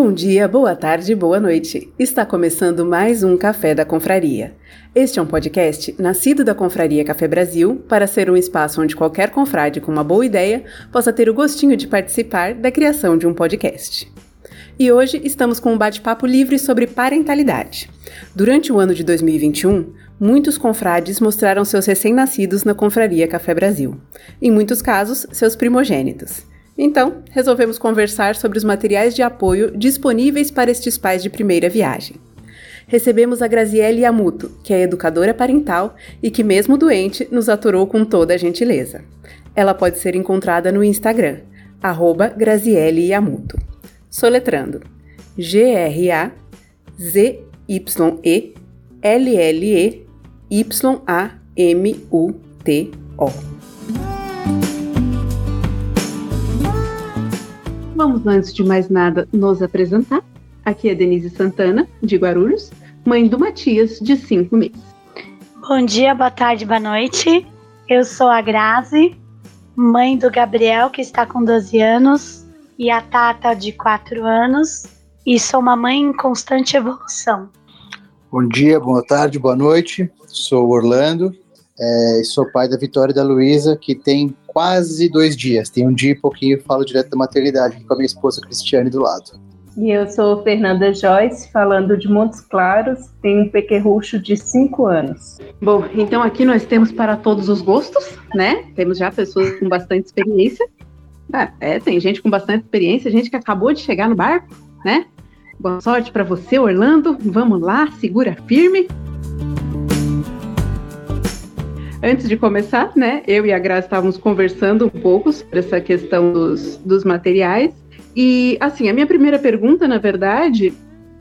Bom dia, boa tarde, boa noite. Está começando mais um Café da Confraria. Este é um podcast nascido da Confraria Café Brasil para ser um espaço onde qualquer confrade com uma boa ideia possa ter o gostinho de participar da criação de um podcast. E hoje estamos com um bate-papo livre sobre parentalidade. Durante o ano de 2021, muitos confrades mostraram seus recém-nascidos na Confraria Café Brasil. Em muitos casos, seus primogênitos. Então, resolvemos conversar sobre os materiais de apoio disponíveis para estes pais de primeira viagem. Recebemos a Graziele Yamuto, que é educadora parental e que, mesmo doente, nos aturou com toda a gentileza. Ela pode ser encontrada no Instagram, arroba Graziele Yamuto. Soletrando: G-R-A-Z-Y-E-L-L-E-Y-A-M-U-T-O. Vamos, antes de mais nada, nos apresentar. Aqui é Denise Santana, de Guarulhos, mãe do Matias, de 5 meses. Bom dia, boa tarde, boa noite. Eu sou a Grazi, mãe do Gabriel, que está com 12 anos, e a Tata, de 4 anos, e sou uma mãe em constante evolução. Bom dia, boa tarde, boa noite. Sou Orlando, é, sou pai da Vitória e da Luísa, que tem quase dois dias. Tem um dia e pouquinho, falo direto da maternidade com a minha esposa Cristiane do lado. E eu sou Fernanda Joyce, falando de Montes Claros, tenho um pequerrucho de 5 anos. Bom, então aqui nós temos para todos os gostos, né? Temos já pessoas com bastante experiência. Ah, é, tem gente com bastante experiência, gente que acabou de chegar no barco, né? Boa sorte para você, Orlando. Vamos lá, segura firme. Antes de começar, né, eu e a Graça estávamos conversando um pouco sobre essa questão dos, dos materiais. E, assim, a minha primeira pergunta, na verdade,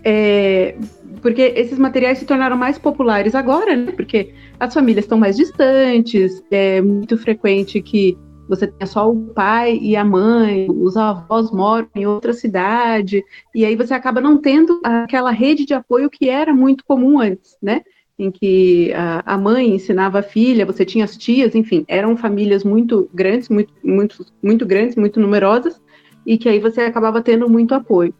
é. Porque esses materiais se tornaram mais populares agora, né? Porque as famílias estão mais distantes, é muito frequente que você tenha só o pai e a mãe, os avós moram em outra cidade, e aí você acaba não tendo aquela rede de apoio que era muito comum antes, né? Em que a, a, mãe ensinava a filha, você tinha as tias, enfim, eram famílias muito grandes, muito, muito, muito grandes, muito numerosas, e que aí você acabava tendo muito apoio.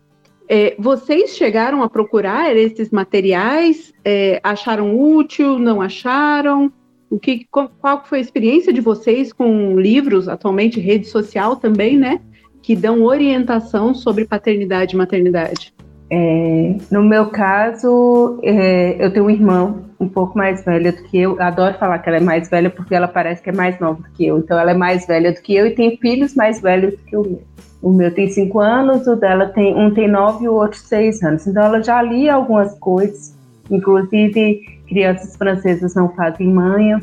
É, vocês chegaram a procurar esses materiais? É, acharam útil? Não acharam? O que, qual, foi a experiência de vocês com livros, atualmente rede social também, né? Que dão orientação sobre paternidade e maternidade? É, no meu caso, é, eu tenho um irmão um pouco mais velha do que eu. Adoro falar que ela é mais velha porque ela parece que é mais nova do que eu. Então ela é mais velha do que eu e tem filhos mais velhos do que o meu. O meu tem cinco anos, o dela tem um tem nove e o outro seis anos. Então ela já lia algumas coisas, inclusive crianças francesas não fazem manha.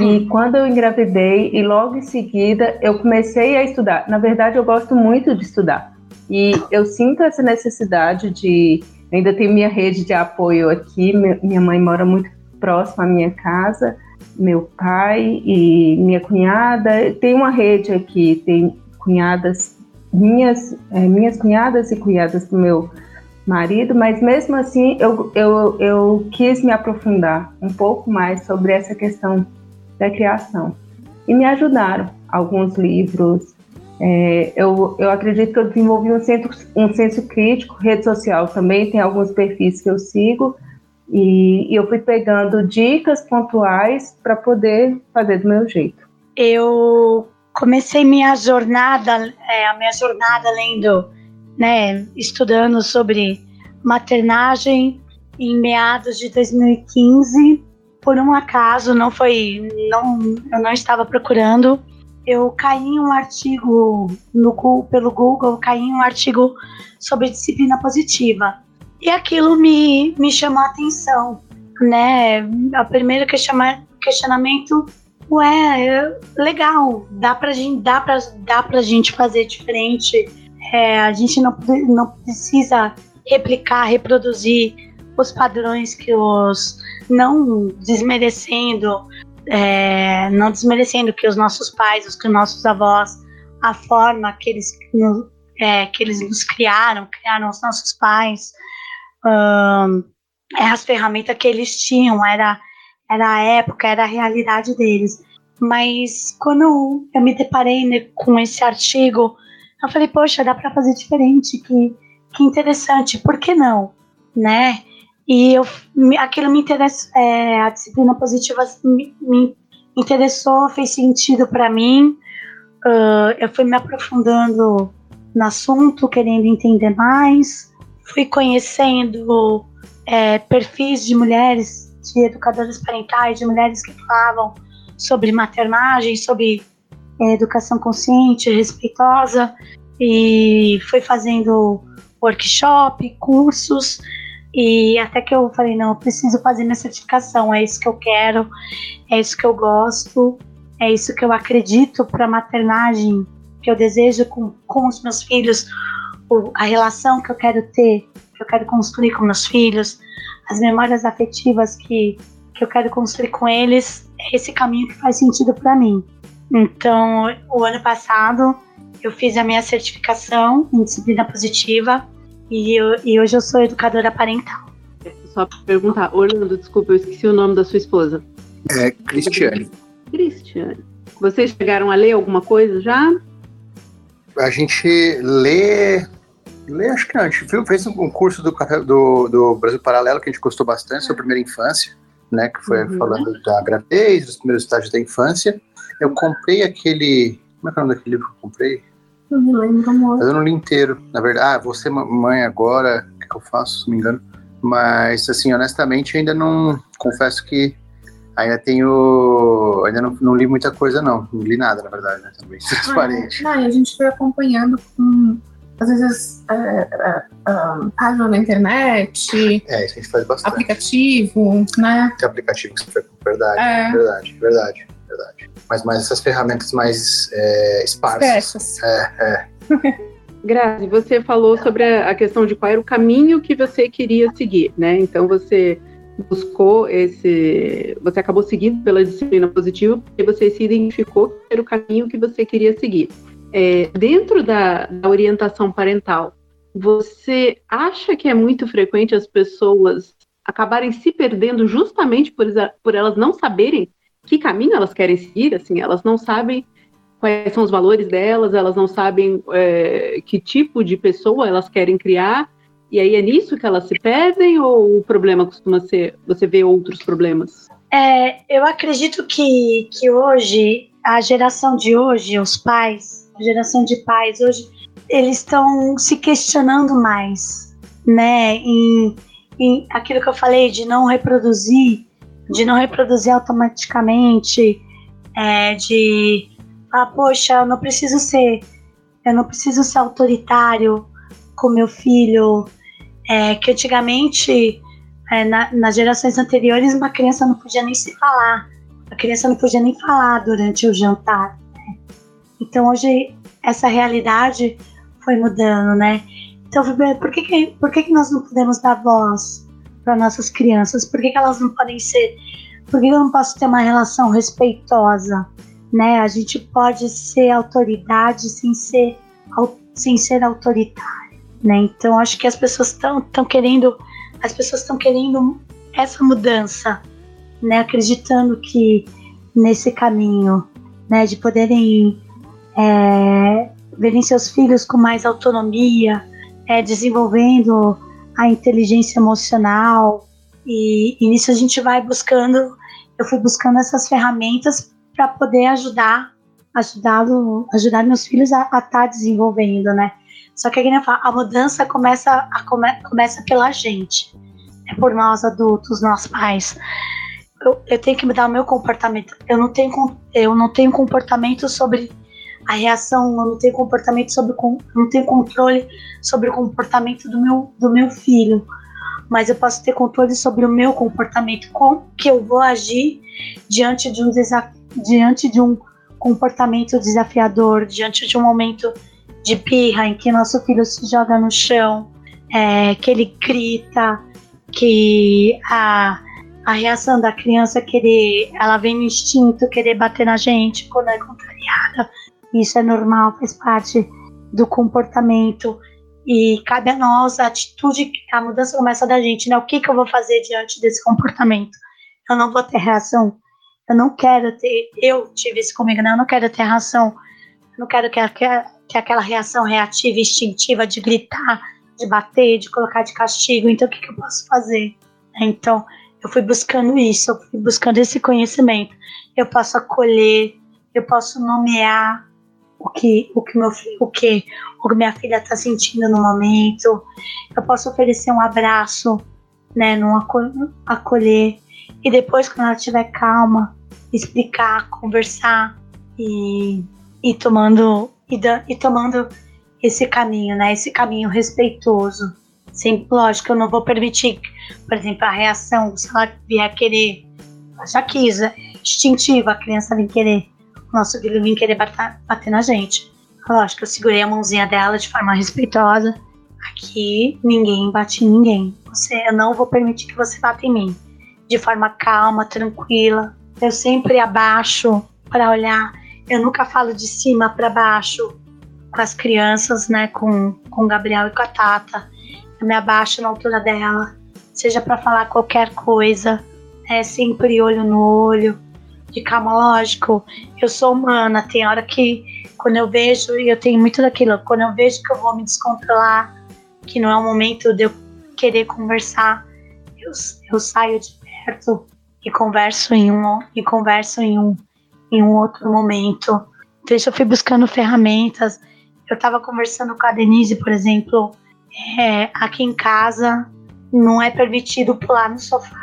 e quando eu engravidei e logo em seguida eu comecei a estudar. Na verdade eu gosto muito de estudar e eu sinto essa necessidade de ainda tenho minha rede de apoio aqui. Minha mãe mora muito próximo à minha casa, meu pai e minha cunhada. Tem uma rede aqui, tem cunhadas minhas, é, minhas cunhadas e cunhadas do meu marido, mas mesmo assim eu, eu, eu quis me aprofundar um pouco mais sobre essa questão da criação. E me ajudaram alguns livros, é, eu, eu acredito que eu desenvolvi um, centro, um senso crítico, rede social também, tem alguns perfis que eu sigo, e, e eu fui pegando dicas pontuais para poder fazer do meu jeito. Eu comecei minha jornada, é, a minha jornada lendo, né, estudando sobre maternagem em meados de 2015. Por um acaso, não foi, não, eu não estava procurando eu caí em um artigo no, pelo Google, caí em um artigo sobre disciplina positiva. E aquilo me, me chamou a atenção, né? O primeiro questionamento, ué, é legal, dá pra gente, dá pra, dá pra gente fazer diferente. É, a gente não, não precisa replicar, reproduzir os padrões que os não desmerecendo é, não desmerecendo que os nossos pais, os que os nossos avós, a forma que eles, é, que eles nos criaram, criaram os nossos pais, um, é as ferramentas que eles tinham, era, era a época, era a realidade deles. Mas quando eu me deparei né, com esse artigo, eu falei, poxa, dá para fazer diferente, que que interessante, por que não, né? E eu, aquilo me interessou, é, a disciplina positiva me, me interessou, fez sentido para mim. Uh, eu fui me aprofundando no assunto, querendo entender mais, fui conhecendo é, perfis de mulheres, de educadoras parentais, de mulheres que falavam sobre maternagem, sobre é, educação consciente, respeitosa, e fui fazendo workshop, cursos, e até que eu falei, não, eu preciso fazer minha certificação, é isso que eu quero, é isso que eu gosto, é isso que eu acredito para a maternagem, que eu desejo com, com os meus filhos, a relação que eu quero ter, que eu quero construir com meus filhos, as memórias afetivas que, que eu quero construir com eles, é esse caminho que faz sentido para mim. Então, o ano passado, eu fiz a minha certificação em disciplina positiva e, eu, e hoje eu sou educadora parental. Só para perguntar, Orlando, desculpa, eu esqueci o nome da sua esposa. É Cristiane. Cristiane. Vocês chegaram a ler alguma coisa já? A gente lê. Lê, acho que. A gente fez um curso do, do, do Brasil Paralelo que a gente gostou bastante sobre a primeira infância, né? Que foi uhum. falando da gravidez, dos primeiros estágios da infância. Eu comprei aquele. Como é que é o nome daquele livro que eu comprei? Não lembro, amor. Mas eu não li inteiro. Na verdade, ah, ser mãe agora, o que, que eu faço, se não me engano. Mas, assim, honestamente, ainda não. Confesso que ainda tenho. Ainda não, não li muita coisa, não. Não li nada, na verdade, né? Também. Transparente. Ah, não, a gente foi acompanhando com. Às vezes, é, é, é, página na internet. É, isso a gente faz bastante. Aplicativo, né? Tem aplicativo que você foi. Verdade, é. verdade, verdade, verdade mas mais essas ferramentas mais é, esparsas. É, é. Grazi, você falou sobre a questão de qual era o caminho que você queria seguir, né? Então você buscou esse, você acabou seguindo pela disciplina positiva porque você se identificou que era o caminho que você queria seguir. É, dentro da, da orientação parental, você acha que é muito frequente as pessoas acabarem se perdendo justamente por, por elas não saberem que caminho elas querem seguir, assim, elas não sabem quais são os valores delas, elas não sabem é, que tipo de pessoa elas querem criar, e aí é nisso que elas se perdem, ou o problema costuma ser, você vê outros problemas? É, eu acredito que, que hoje, a geração de hoje, os pais, a geração de pais hoje, eles estão se questionando mais, né, em, em aquilo que eu falei de não reproduzir de não reproduzir automaticamente, é, de ah, poxa, eu não preciso ser, eu não preciso ser autoritário com meu filho, é, que antigamente, é, na, nas gerações anteriores, uma criança não podia nem se falar, a criança não podia nem falar durante o jantar. Né? Então hoje essa realidade foi mudando, né? Então, por que, que, por que, que nós não podemos dar voz para nossas crianças? Por que, que elas não podem ser. Por que eu não posso ter uma relação respeitosa? Né? A gente pode ser autoridade sem ser, sem ser autoritário. Né? Então acho que as pessoas estão querendo. As pessoas estão querendo essa mudança, né? Acreditando que nesse caminho, né, de poderem é, verem seus filhos com mais autonomia, é, desenvolvendo a inteligência emocional. E, e nisso a gente vai buscando, eu fui buscando essas ferramentas para poder ajudar, ajudar, ajudar meus filhos a estar tá desenvolvendo, né? Só que fala, a mudança começa, a, come, começa pela gente, é por nós adultos, nós pais. Eu, eu, tenho que mudar o meu comportamento. Eu não tenho, eu não tenho comportamento sobre a reação, eu não tenho comportamento sobre, não tenho controle sobre o comportamento do meu, do meu filho, mas eu posso ter controle sobre o meu comportamento, como que eu vou agir diante de um diante de um comportamento desafiador, diante de um momento de birra em que nosso filho se joga no chão, é, que ele grita, que a, a reação da criança é querer, ela vem no instinto, querer bater na gente quando é contrariada. Isso é normal, faz parte do comportamento e cabe a nós a atitude, a mudança começa da gente, né? O que, que eu vou fazer diante desse comportamento? Eu não vou ter reação. Eu não quero ter. Eu tive isso comigo, né? Eu não quero ter reação. Eu não quero que, que, que aquela reação reativa, instintiva de gritar de bater, de colocar de castigo. Então, o que, que eu posso fazer? Então, eu fui buscando isso, eu fui buscando esse conhecimento. Eu posso acolher, eu posso nomear o que o que meu o que o minha filha está sentindo no momento. Eu posso oferecer um abraço, né, num acolher e depois quando ela estiver calma, explicar, conversar e, e tomando e, da, e tomando esse caminho, né, esse caminho respeitoso. Sim, lógico, eu não vou permitir, por exemplo, a reação, se ela vier querer, já quis, é instintiva, a criança vem querer nosso filho vir querer bater, bater na gente. Lógico, eu segurei a mãozinha dela de forma respeitosa. Aqui ninguém bate em ninguém. Você, eu não vou permitir que você bata em mim. De forma calma, tranquila. Eu sempre abaixo para olhar. Eu nunca falo de cima para baixo com as crianças, né? Com, com o Gabriel e com a Tata. Eu me abaixo na altura dela. Seja para falar qualquer coisa. É sempre olho no olho de calma, lógico, eu sou humana, tem hora que quando eu vejo, e eu tenho muito daquilo, quando eu vejo que eu vou me descontrolar, que não é o momento de eu querer conversar, eu, eu saio de perto e converso em um e converso em um em um outro momento. Então eu fui buscando ferramentas. Eu estava conversando com a Denise, por exemplo, é, aqui em casa não é permitido pular no sofá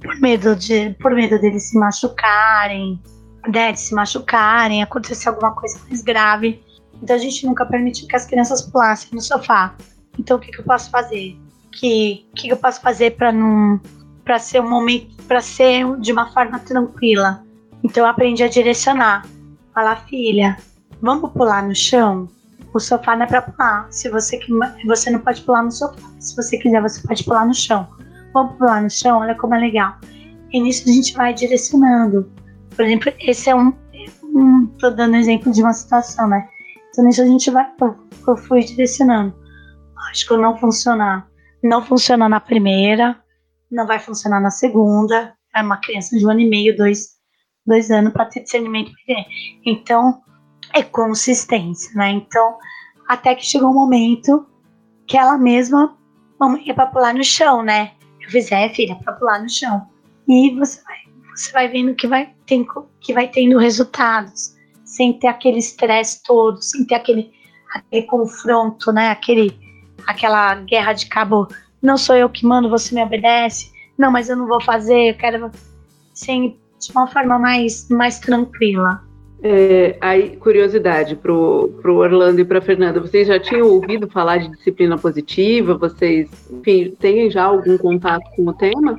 por medo de por medo deles se machucarem, né, de se machucarem, acontecer alguma coisa mais grave. Então a gente nunca permitiu que as crianças pulassem no sofá. Então o que, que eu posso fazer? Que que eu posso fazer para não para ser um momento para ser de uma forma tranquila? Então eu aprendi a direcionar. Falar, filha, vamos pular no chão? O sofá não é para pular. Se você você não pode pular no sofá. Se você quiser, você pode pular no chão vamos pular no chão, olha como é legal. E nisso a gente vai direcionando. Por exemplo, esse é um. um tô dando exemplo de uma situação, né? Então nisso a gente vai. Eu fui direcionando. Lógico, não funcionar. Não funciona na primeira, não vai funcionar na segunda. É uma criança de um ano e meio, dois, dois anos para ter discernimento. Então, é consistência, né? Então, até que chegou um momento que ela mesma, mamãe, é para pular no chão, né? Fizer, filha, para pular no chão. E você vai, você vai vendo que vai, tem, que vai tendo resultados, sem ter aquele estresse todo, sem ter aquele, aquele confronto, né? Aquele, aquela guerra de cabo. Não sou eu que mando, você me obedece. Não, mas eu não vou fazer, eu quero. Sem, de uma forma mais, mais tranquila. É, aí, curiosidade para o Orlando e para Fernanda, vocês já tinham ouvido falar de disciplina positiva? Vocês, enfim, têm já algum contato com o tema?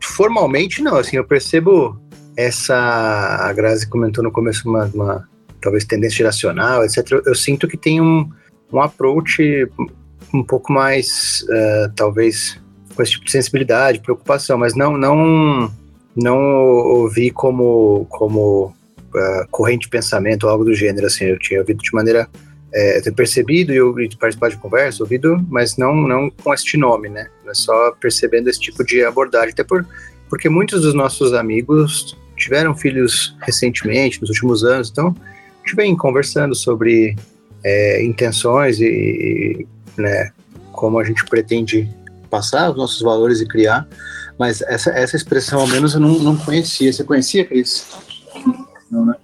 Formalmente, não. Assim, eu percebo essa. A Grazi comentou no começo uma, uma talvez tendência geracional, etc. Eu, sinto que tem um, um approach um pouco mais, uh, talvez, com esse tipo de sensibilidade, preocupação, mas não, não, não ouvi como, como uh, corrente de pensamento algo do gênero, assim, eu tinha ouvido de maneira, é, ter percebido e, eu, e participar de conversa, ouvido, mas não, não com este nome, né, é só percebendo esse tipo de abordagem, até por, porque muitos dos nossos amigos tiveram filhos recentemente, nos últimos anos, então a gente vem conversando sobre é, intenções e, né, como a gente pretende passar os nossos valores e criar, mas essa, essa expressão, ao menos, eu não, não conhecia. Você conhecia, Cris? Né?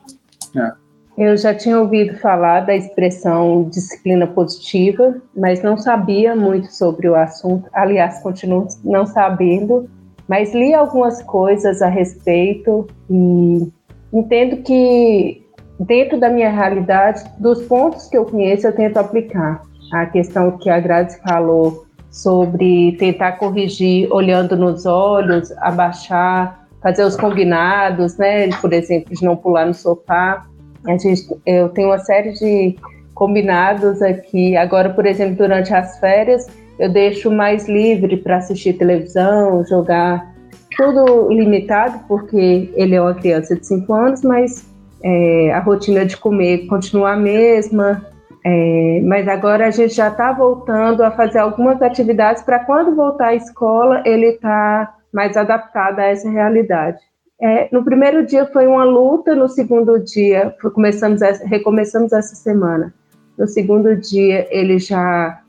É. Eu já tinha ouvido falar da expressão disciplina positiva, mas não sabia muito sobre o assunto. Aliás, continuo não sabendo, mas li algumas coisas a respeito e entendo que, dentro da minha realidade, dos pontos que eu conheço, eu tento aplicar. A questão que a Grazi falou sobre tentar corrigir olhando nos olhos, abaixar fazer os combinados, né? Por exemplo, de não pular no sofá. A gente, eu tenho uma série de combinados aqui. Agora, por exemplo, durante as férias, eu deixo mais livre para assistir televisão, jogar tudo limitado, porque ele é uma criança de 5 anos, mas é, a rotina de comer continua a mesma. É, mas agora a gente já está voltando a fazer algumas atividades para quando voltar à escola ele está mais adaptada a essa realidade. É, no primeiro dia foi uma luta, no segundo dia começamos essa, recomeçamos essa semana. No segundo dia ele já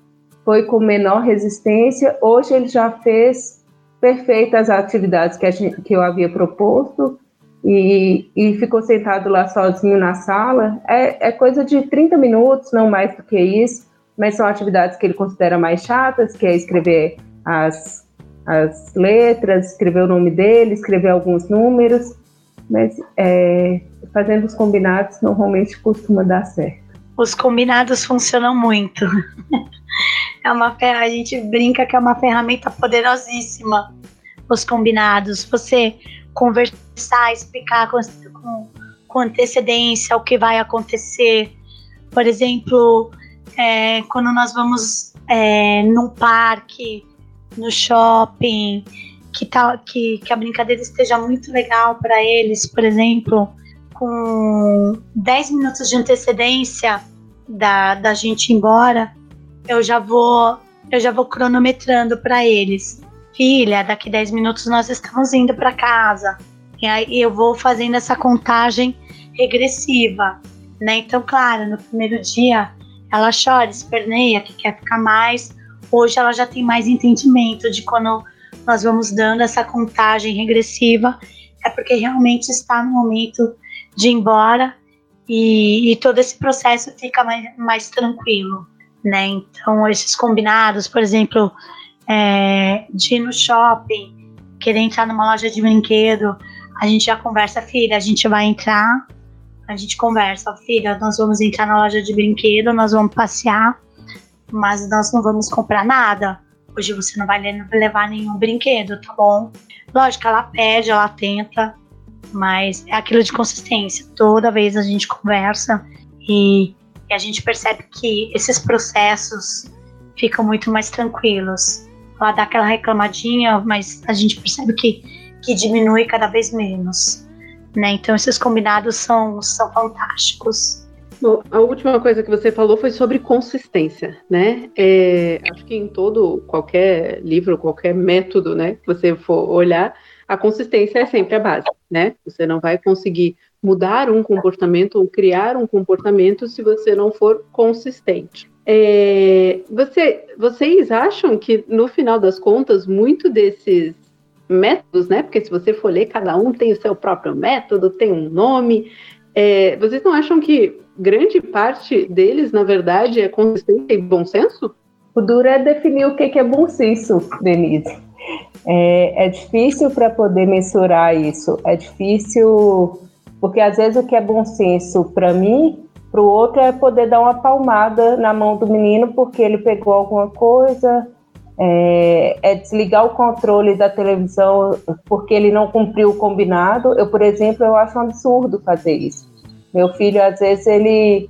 foi com menor resistência. Hoje ele já fez perfeitas atividades que, gente, que eu havia proposto e, e, ficou sentado lá sozinho na sala. É, é coisa de 30 minutos, não mais do que isso, mas são atividades que ele considera mais chatas, que é escrever as, as letras, escrever o nome dele, escrever alguns números, mas é, fazendo os combinados normalmente costuma dar certo. Os combinados funcionam muito. é uma a gente brinca que é uma ferramenta poderosíssima. Os combinados, você conversar, explicar com, com, com antecedência o que vai acontecer. Por exemplo, é, quando nós vamos é, num parque, no shopping, que, tá, que, que a brincadeira esteja muito legal para eles, por exemplo, com 10 minutos de antecedência da, da gente ir embora, eu já vou eu já vou cronometrando para eles. Filha, daqui 10 minutos nós estamos indo para casa. E aí eu vou fazendo essa contagem regressiva, né? Então, claro, no primeiro dia ela chora, esperneia, que quer ficar mais. Hoje ela já tem mais entendimento de quando nós vamos dando essa contagem regressiva, é porque realmente está no momento de ir embora e, e todo esse processo fica mais, mais tranquilo, né? Então, esses combinados, por exemplo, é, de ir no shopping, querer entrar numa loja de brinquedo, a gente já conversa, filha, a gente vai entrar, a gente conversa, filha, nós vamos entrar na loja de brinquedo, nós vamos passear, mas nós não vamos comprar nada. Hoje você não vai levar nenhum brinquedo, tá bom? Lógico, ela pede, ela tenta, mas é aquilo de consistência. Toda vez a gente conversa e, e a gente percebe que esses processos ficam muito mais tranquilos. Ela dá aquela reclamadinha, mas a gente percebe que, que diminui cada vez menos. Né? Então esses combinados são, são fantásticos. Bom, a última coisa que você falou foi sobre consistência, né? É, acho que em todo, qualquer livro, qualquer método, né, que você for olhar, a consistência é sempre a base, né? Você não vai conseguir mudar um comportamento ou criar um comportamento se você não for consistente. É, você, vocês acham que, no final das contas, muito desses métodos, né? Porque se você for ler, cada um tem o seu próprio método, tem um nome. É, vocês não acham que grande parte deles, na verdade, é consistência e bom senso? O duro é definir o que é bom senso, Denise. É, é difícil para poder mensurar isso. É difícil, porque às vezes o que é bom senso para mim, para o outro é poder dar uma palmada na mão do menino porque ele pegou alguma coisa, é, é, desligar o controle da televisão porque ele não cumpriu o combinado. Eu, por exemplo, eu acho um absurdo fazer isso. Meu filho, às vezes, ele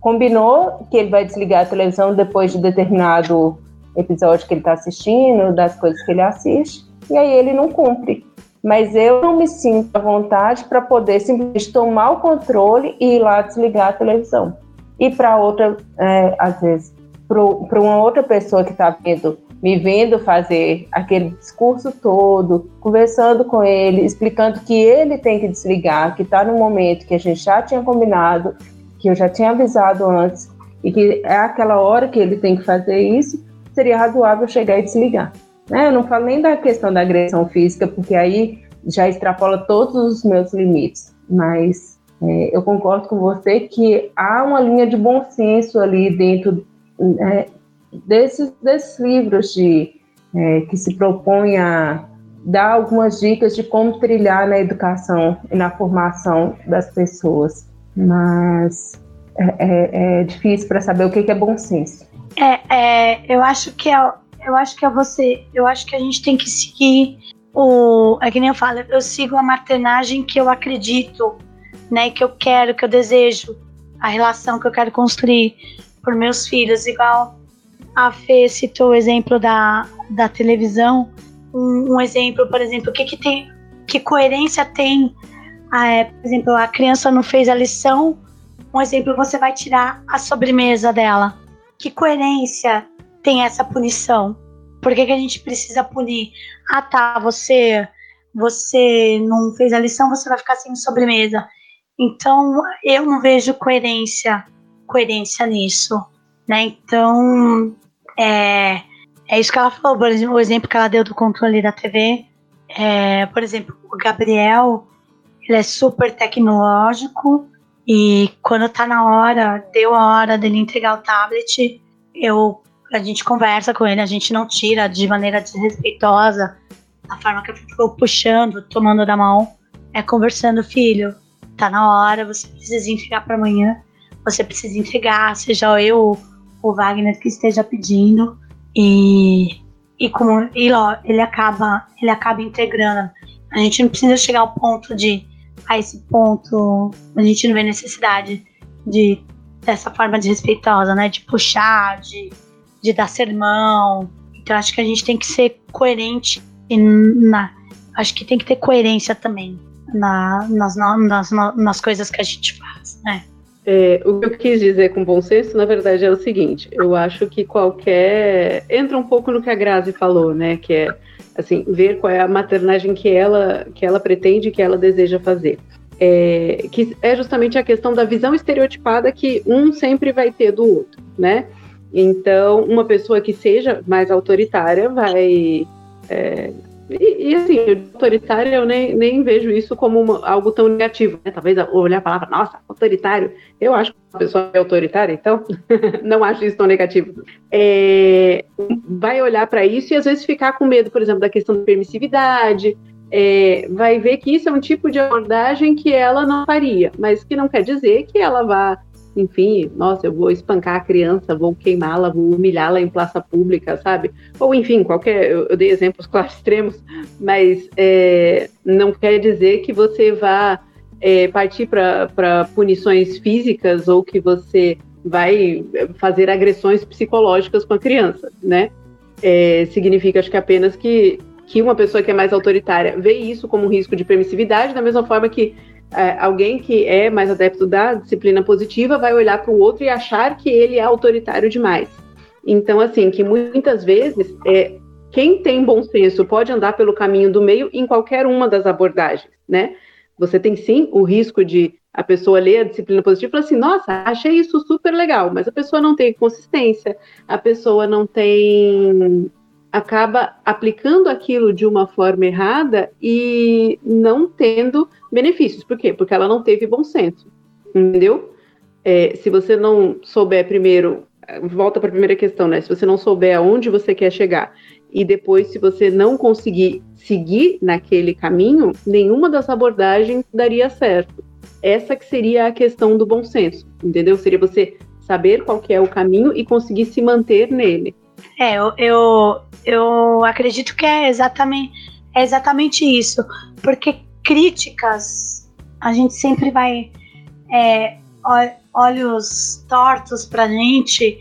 combinou que ele vai desligar a televisão depois de determinado episódio que ele está assistindo, das coisas que ele assiste, e aí ele não cumpre. Mas eu não me sinto à vontade para poder simplesmente tomar o controle e ir lá desligar a televisão. E para outra, é, às vezes, para uma outra pessoa que está vendo, me vendo fazer aquele discurso todo, conversando com ele, explicando que ele tem que desligar, que está no momento que a gente já tinha combinado, que eu já tinha avisado antes, e que é aquela hora que ele tem que fazer isso, seria razoável chegar e desligar. Né? Eu não falo nem da questão da agressão física, porque aí já extrapola todos os meus limites, mas é, eu concordo com você que há uma linha de bom senso ali dentro é, desses, desses livros de, é, que se propõe a dar algumas dicas de como trilhar na educação e na formação das pessoas, mas é, é, é difícil para saber o que é bom senso. É, é, eu acho que é, eu acho que é você, eu acho que a gente tem que seguir o, é que nem eu falo, eu sigo a maternagem que eu acredito, né, que eu quero, que eu desejo, a relação que eu quero construir por meus filhos, igual a Fê citou o exemplo da, da televisão, um, um exemplo, por exemplo, o que que tem, que coerência tem, é, por exemplo, a criança não fez a lição, um exemplo, você vai tirar a sobremesa dela, que coerência tem essa punição? Por que, que a gente precisa punir? Ah, tá, você você não fez a lição, você vai ficar sem sobremesa. Então, eu não vejo coerência coerência nisso, né? Então, é, é isso que ela falou, por exemplo, o exemplo que ela deu do controle da TV. É, por exemplo, o Gabriel, ele é super tecnológico e quando tá na hora, deu a hora dele entregar o tablet, eu a gente conversa com ele, a gente não tira de maneira desrespeitosa, a forma que eu fico puxando, tomando da mão, é conversando, filho, tá na hora, você precisa entregar para amanhã, você precisa entregar, seja eu o Wagner que esteja pedindo, e, e como e, ó, ele acaba ele acaba integrando. A gente não precisa chegar ao ponto de a esse ponto a gente não vê necessidade de dessa forma desrespeitosa, né? De puxar, de, de dar sermão. Então acho que a gente tem que ser coerente na acho que tem que ter coerência também na, nas, nas, nas coisas que a gente faz, né? É, o que eu quis dizer com bom senso, na verdade, é o seguinte: eu acho que qualquer. Entra um pouco no que a Grazi falou, né? Que é assim, ver qual é a maternagem que ela, que ela pretende, que ela deseja fazer. É, que é justamente a questão da visão estereotipada que um sempre vai ter do outro, né? Então, uma pessoa que seja mais autoritária vai é, e, e, assim, autoritário eu nem, nem vejo isso como uma, algo tão negativo. Né? Talvez olhar a palavra, nossa, autoritário. Eu acho que uma pessoa é autoritária, então não acho isso tão negativo. É, vai olhar para isso e às vezes ficar com medo, por exemplo, da questão da permissividade. É, vai ver que isso é um tipo de abordagem que ela não faria, mas que não quer dizer que ela vá enfim, nossa, eu vou espancar a criança, vou queimá-la, vou humilhá-la em praça pública, sabe? Ou enfim, qualquer. Eu, eu dei exemplos claro extremos, mas é, não quer dizer que você vá é, partir para punições físicas ou que você vai fazer agressões psicológicas com a criança, né? É, significa, acho que apenas que, que uma pessoa que é mais autoritária vê isso como um risco de permissividade, da mesma forma que é, alguém que é mais adepto da disciplina positiva vai olhar para o outro e achar que ele é autoritário demais. Então, assim, que muitas vezes é, quem tem bom senso pode andar pelo caminho do meio em qualquer uma das abordagens, né? Você tem sim o risco de a pessoa ler a disciplina positiva e falar assim, nossa, achei isso super legal, mas a pessoa não tem consistência, a pessoa não tem acaba aplicando aquilo de uma forma errada e não tendo benefícios. Por quê? Porque ela não teve bom senso, entendeu? É, se você não souber primeiro, volta para a primeira questão, né? Se você não souber aonde você quer chegar e depois, se você não conseguir seguir naquele caminho, nenhuma das abordagens daria certo. Essa que seria a questão do bom senso, entendeu? Seria você saber qual é o caminho e conseguir se manter nele. É, eu, eu, eu acredito que é exatamente, é exatamente isso. Porque críticas, a gente sempre vai. É, olhos tortos pra gente,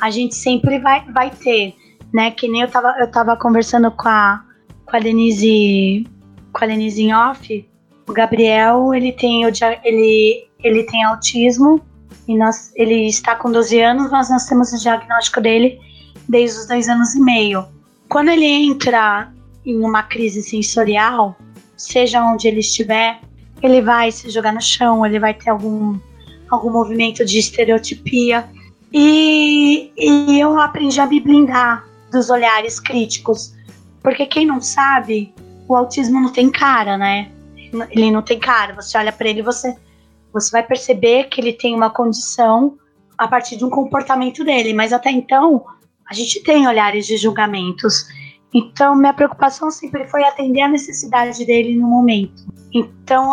a gente sempre vai, vai ter, né? Que nem eu tava, eu tava conversando com a, com a Denise, com a Denise em off, o Gabriel, ele tem, ele, ele tem autismo, e nós, ele está com 12 anos, mas nós temos o diagnóstico dele desde os dois anos e meio. Quando ele entra em uma crise sensorial, seja onde ele estiver, ele vai se jogar no chão, ele vai ter algum, algum movimento de estereotipia. E, e eu aprendi a me blindar dos olhares críticos. Porque quem não sabe, o autismo não tem cara, né? Ele não tem cara. Você olha para ele, você você vai perceber que ele tem uma condição a partir de um comportamento dele, mas até então a gente tem olhares de julgamentos. Então, minha preocupação sempre foi atender a necessidade dele no momento. Então,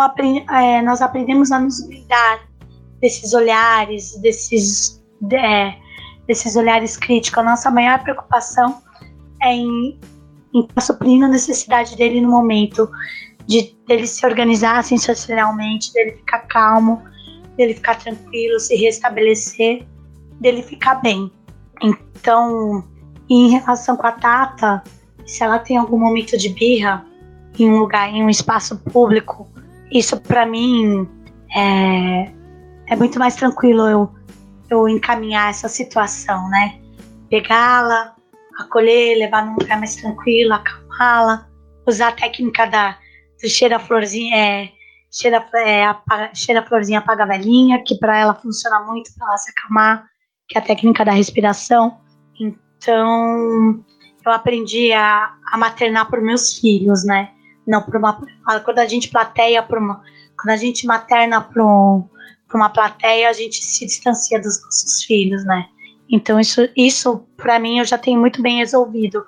é, nós aprendemos a nos blindar desses olhares, desses, é, desses olhares críticos. A nossa maior preocupação é em, em suprir a necessidade dele no momento, de dele se organizar sensorialmente, dele ficar calmo, dele ficar tranquilo, se restabelecer, dele ficar bem. Então, em relação com a Tata, se ela tem algum momento de birra em um lugar, em um espaço público, isso para mim é, é muito mais tranquilo eu, eu encaminhar essa situação, né? Pegá-la, acolher, levar num lugar mais tranquilo, acalmá-la, usar a técnica da do cheira florzinha, é, cheira, é, florzinha apaga velhinha, que para ela funciona muito para ela se acalmar que é a técnica da respiração. Então, eu aprendi a, a maternar por meus filhos, né? Não por uma. Quando a gente plateia por uma. Quando a gente materna para um, uma plateia, a gente se distancia dos nossos filhos, né? Então, isso, isso para mim, eu já tenho muito bem resolvido.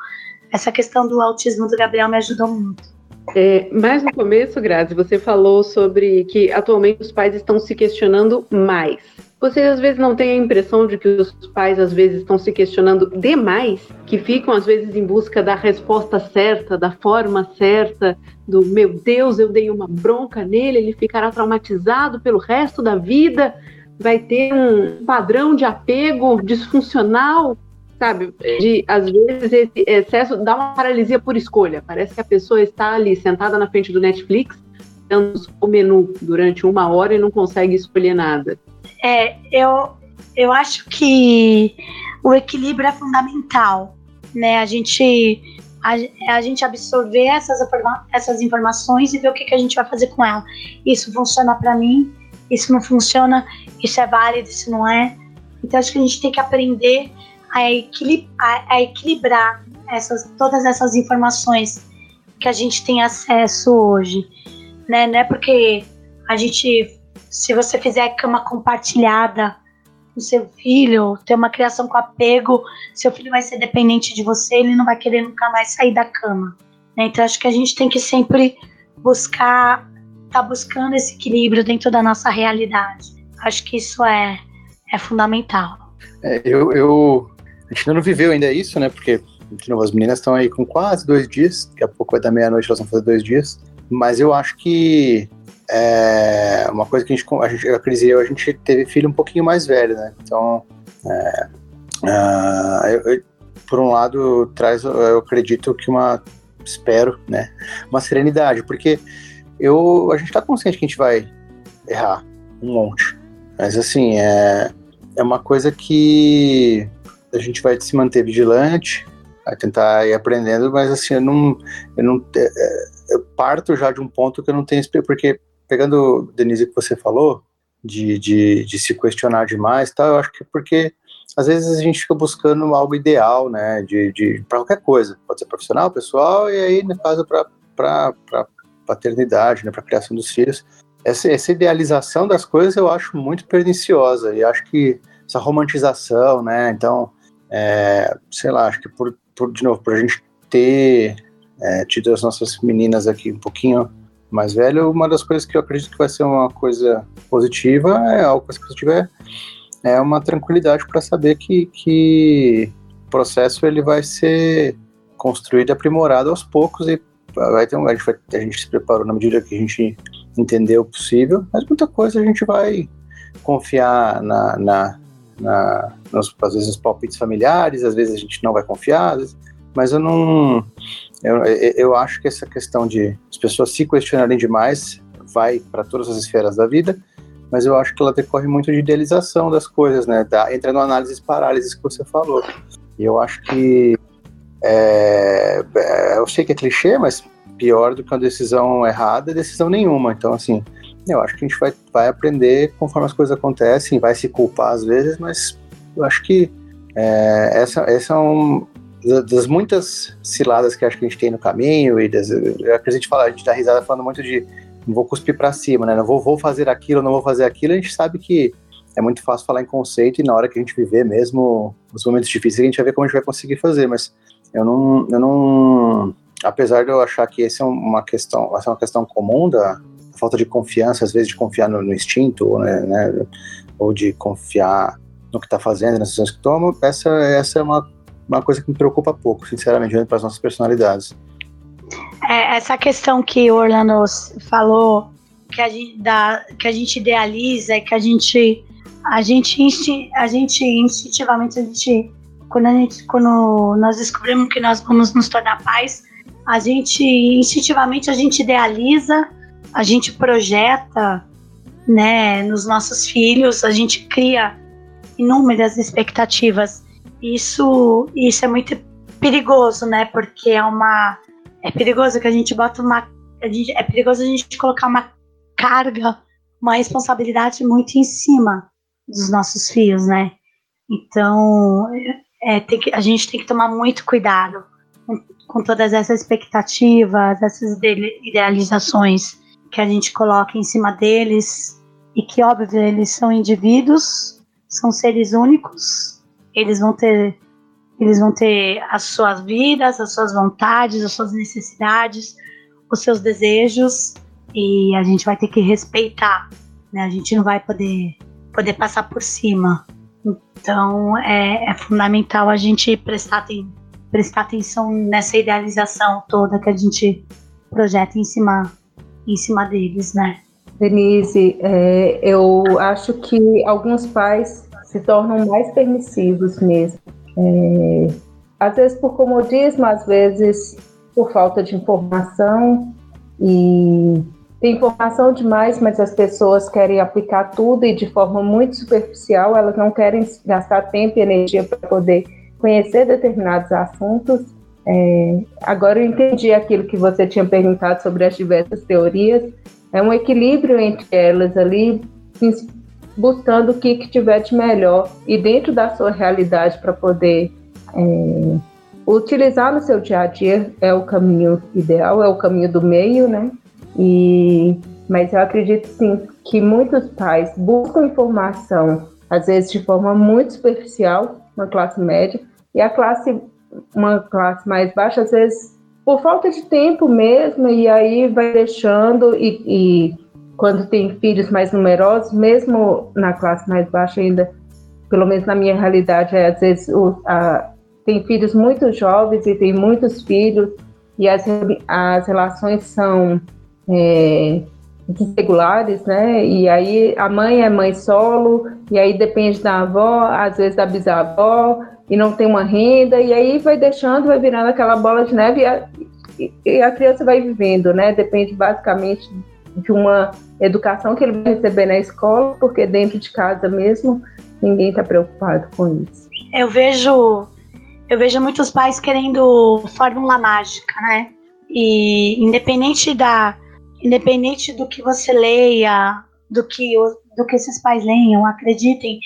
Essa questão do autismo do Gabriel me ajudou muito. É, mas no começo, Grazi, você falou sobre que atualmente os pais estão se questionando mais. Vocês às vezes não têm a impressão de que os pais às vezes estão se questionando demais, que ficam às vezes em busca da resposta certa, da forma certa, do meu Deus, eu dei uma bronca nele, ele ficará traumatizado pelo resto da vida, vai ter um padrão de apego disfuncional, sabe? De às vezes esse excesso dá uma paralisia por escolha. Parece que a pessoa está ali sentada na frente do Netflix, dando o menu durante uma hora e não consegue escolher nada. É, eu, eu acho que o equilíbrio é fundamental, né? A gente, a, a gente absorver essas, essas informações e ver o que, que a gente vai fazer com ela. Isso funciona para mim, isso não funciona, isso é válido, isso não é. Então acho que a gente tem que aprender a, a, a equilibrar essas, todas essas informações que a gente tem acesso hoje, né? Não é porque a gente se você fizer cama compartilhada com seu filho, ter uma criação com apego, seu filho vai ser dependente de você, ele não vai querer nunca mais sair da cama. Né? Então acho que a gente tem que sempre buscar, tá buscando esse equilíbrio dentro da nossa realidade. Acho que isso é, é fundamental. É, eu, eu, a gente não viveu ainda isso, né? Porque, de novo, as meninas estão aí com quase dois dias, daqui a pouco vai dar meia-noite, elas vão fazer dois dias. Mas eu acho que é uma coisa que a gente, a gente, a Cris e eu, a gente teve filho um pouquinho mais velho, né? Então, é, uh, eu, eu, por um lado, traz, eu acredito que uma, espero, né? Uma serenidade, porque eu, a gente tá consciente que a gente vai errar um monte, mas assim, é, é uma coisa que a gente vai se manter vigilante, vai tentar ir aprendendo, mas assim, eu não, eu não, é, é, eu parto já de um ponto que eu não tenho, porque pegando, Denise, que você falou, de, de, de se questionar demais, tá? eu acho que porque às vezes a gente fica buscando algo ideal, né, de, de para qualquer coisa, pode ser profissional, pessoal, e aí, no caso, para paternidade, né, para criação dos filhos. Essa, essa idealização das coisas eu acho muito perniciosa, e acho que essa romantização, né, então, é, sei lá, acho que por, por de novo, por a gente ter é, tido as nossas meninas aqui um pouquinho mais velho, uma das coisas que eu acredito que vai ser uma coisa positiva é algo positivo é, é uma tranquilidade para saber que, que o processo ele vai ser construído aprimorado aos poucos e vai ter um, a, gente vai, a gente se preparou na medida que a gente entendeu possível, mas muita coisa a gente vai confiar na, na, na nos, às vezes nos palpites familiares, às vezes a gente não vai confiar, vezes, mas eu não eu, eu acho que essa questão de as pessoas se questionarem demais vai para todas as esferas da vida, mas eu acho que ela decorre muito de idealização das coisas, né? Da, entra no análises parálises que você falou. E eu acho que é, é, eu sei que é clichê, mas pior do que uma decisão errada é decisão nenhuma. Então, assim, eu acho que a gente vai, vai aprender conforme as coisas acontecem, vai se culpar às vezes, mas eu acho que é, essa, essa é um, das muitas ciladas que acho que a gente tem no caminho e das, é que a gente fala, a gente dá risada falando muito de não vou cuspir para cima, né? Não vou, vou fazer aquilo, não vou fazer aquilo. A gente sabe que é muito fácil falar em conceito e na hora que a gente viver mesmo os momentos difíceis a gente vai ver como a gente vai conseguir fazer. Mas eu não, eu não, apesar de eu achar que essa é uma questão, essa é uma questão comum da falta de confiança, às vezes de confiar no, no instinto, né, né, ou de confiar no que está fazendo, nas decisões que toma, essa, essa é uma uma coisa que me preocupa pouco, sinceramente, olhando para as nossas personalidades. É, essa questão que o Orlando falou, que a gente, da, que a gente idealiza, que a gente, a gente, a gente instintivamente, a gente, quando, a gente, quando nós descobrimos que nós vamos nos tornar pais, a gente, instintivamente, a gente idealiza, a gente projeta, né, nos nossos filhos, a gente cria inúmeras expectativas isso, isso é muito perigoso, né? Porque é uma. É perigoso que a gente bota uma. Gente, é perigoso a gente colocar uma carga, uma responsabilidade muito em cima dos nossos filhos, né? Então, é, que, a gente tem que tomar muito cuidado com, com todas essas expectativas, essas idealizações que a gente coloca em cima deles e que, óbvio, eles são indivíduos, são seres únicos, eles vão ter eles vão ter as suas vidas, as suas vontades, as suas necessidades, os seus desejos e a gente vai ter que respeitar, né? A gente não vai poder poder passar por cima. Então é, é fundamental a gente prestar, prestar atenção nessa idealização toda que a gente projeta em cima em cima deles, né? Denise, é, eu acho que alguns pais se tornam mais permissivos mesmo. É, às vezes por comodismo, às vezes por falta de informação e tem informação demais, mas as pessoas querem aplicar tudo e de forma muito superficial, elas não querem gastar tempo e energia para poder conhecer determinados assuntos. É, agora eu entendi aquilo que você tinha perguntado sobre as diversas teorias. É um equilíbrio entre elas ali, buscando o que, que tiver de melhor e dentro da sua realidade para poder é, utilizar no seu dia a dia é o caminho ideal, é o caminho do meio, né? E, mas eu acredito sim que muitos pais buscam informação, às vezes de forma muito superficial, na classe média, e a classe, uma classe mais baixa, às vezes por falta de tempo mesmo, e aí vai deixando e, e quando tem filhos mais numerosos, mesmo na classe mais baixa ainda, pelo menos na minha realidade, é, às vezes o, a, tem filhos muito jovens e tem muitos filhos, e as, as relações são é, desregulares, né? E aí a mãe é mãe solo, e aí depende da avó, às vezes da bisavó, e não tem uma renda, e aí vai deixando, vai virando aquela bola de neve, e a, e a criança vai vivendo, né? Depende basicamente de uma educação que ele vai receber na escola, porque dentro de casa mesmo ninguém está preocupado com isso. Eu vejo, eu vejo muitos pais querendo fórmula mágica, né? E independente da, independente do que você leia, do que do que esses pais leiam, acreditem,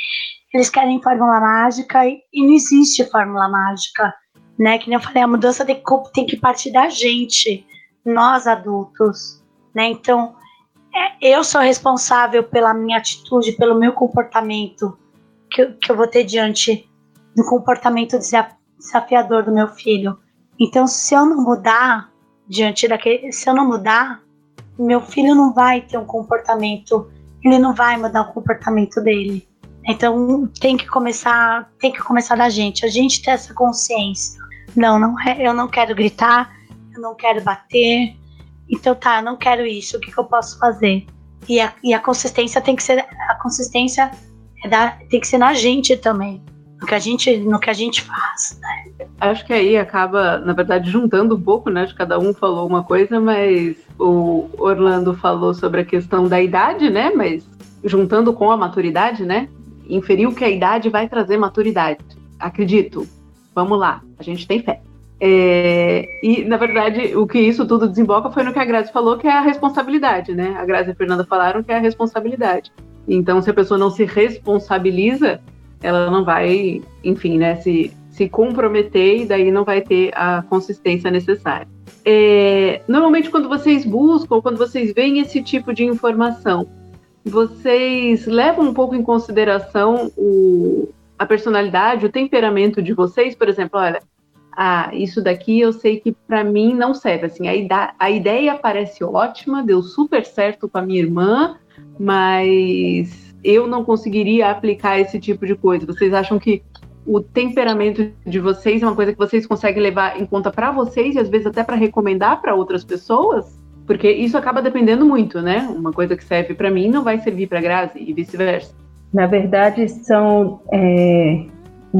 eles querem fórmula mágica e, e não existe fórmula mágica, né? Que nem eu falei, a mudança tem, tem que partir da gente, nós adultos, né? Então eu sou responsável pela minha atitude, pelo meu comportamento que, que eu vou ter diante do comportamento desafiador do meu filho. Então, se eu não mudar diante daquele, se eu não mudar, meu filho não vai ter um comportamento, ele não vai mudar o comportamento dele. Então, tem que começar, tem que começar da gente, a gente ter essa consciência. Não, não é, eu não quero gritar, eu não quero bater, então tá, não quero isso, o que, que eu posso fazer? E a, e a consistência tem que ser. A consistência é da, tem que ser na gente também. No que a gente, no que a gente faz, né? Acho que aí acaba, na verdade, juntando um pouco, né? Cada um falou uma coisa, mas o Orlando falou sobre a questão da idade, né? Mas juntando com a maturidade, né? Inferiu que a idade vai trazer maturidade. Acredito. Vamos lá, a gente tem fé. É, e, na verdade, o que isso tudo desemboca foi no que a Grazi falou, que é a responsabilidade, né? A Grazi e a Fernanda falaram que é a responsabilidade. Então, se a pessoa não se responsabiliza, ela não vai, enfim, né, se, se comprometer e daí não vai ter a consistência necessária. É, normalmente, quando vocês buscam, quando vocês veem esse tipo de informação, vocês levam um pouco em consideração o, a personalidade, o temperamento de vocês? Por exemplo, olha, ah, isso daqui eu sei que para mim não serve. Assim, a, a ideia parece ótima, deu super certo com a minha irmã, mas eu não conseguiria aplicar esse tipo de coisa. Vocês acham que o temperamento de vocês é uma coisa que vocês conseguem levar em conta para vocês e às vezes até para recomendar para outras pessoas? Porque isso acaba dependendo muito, né? Uma coisa que serve para mim não vai servir para Grazi e vice-versa. Na verdade, são é,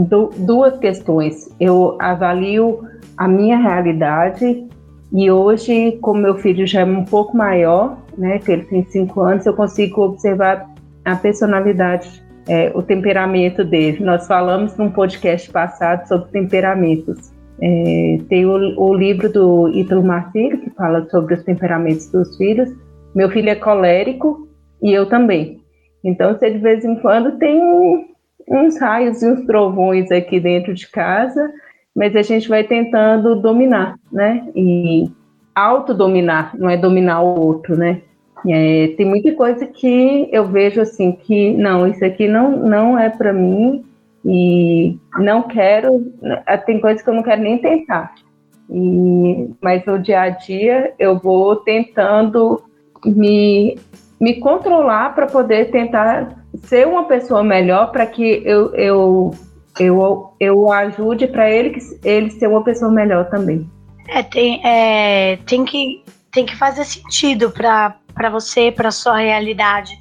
duas questões. Eu avalio a minha realidade e hoje, como meu filho já é um pouco maior, né, que ele tem cinco anos, eu consigo observar a personalidade, é, o temperamento dele. Nós falamos num podcast passado sobre temperamentos. É, tem o, o, livro do Ítalo Marcílio, que fala sobre os temperamentos dos filhos. Meu filho é colérico e eu também. Então, você de vez em quando tem uns raios e uns trovões aqui dentro de casa, mas a gente vai tentando dominar, né? E autodominar, não é dominar o outro, né? É, tem muita coisa que eu vejo assim que não, isso aqui não, não é para mim e não quero, tem coisas que eu não quero nem tentar. E, mas no dia a dia eu vou tentando me, me controlar para poder tentar ser uma pessoa melhor para que eu, eu, eu, eu ajude para ele, ele ser uma pessoa melhor também. É, tem, é, tem, que, tem que fazer sentido para você, para sua realidade.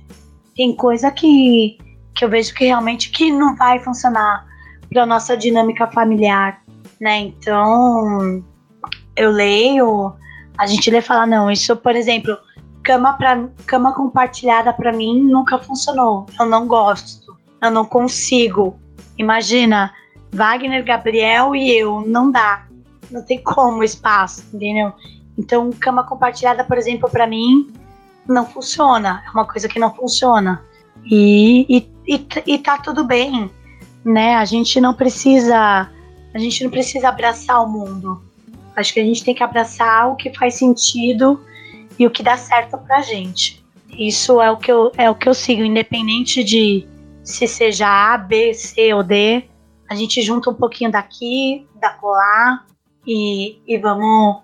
Tem coisa que, que eu vejo que realmente que não vai funcionar para nossa dinâmica familiar, né? Então, eu leio, a gente lê e fala, não, isso, por exemplo, cama, pra, cama compartilhada para mim nunca funcionou. Eu não gosto, eu não consigo. Imagina, Wagner, Gabriel e eu, não dá. Não tem como espaço, entendeu? Então, cama compartilhada, por exemplo, para mim, não funciona. É uma coisa que não funciona. E, e, e, e tá tudo bem, né? A gente não precisa. A gente não precisa abraçar o mundo. Acho que a gente tem que abraçar o que faz sentido e o que dá certo pra gente. Isso é o que eu, é o que eu sigo, independente de se seja A, B, C ou D. A gente junta um pouquinho daqui, da colar e, e vamos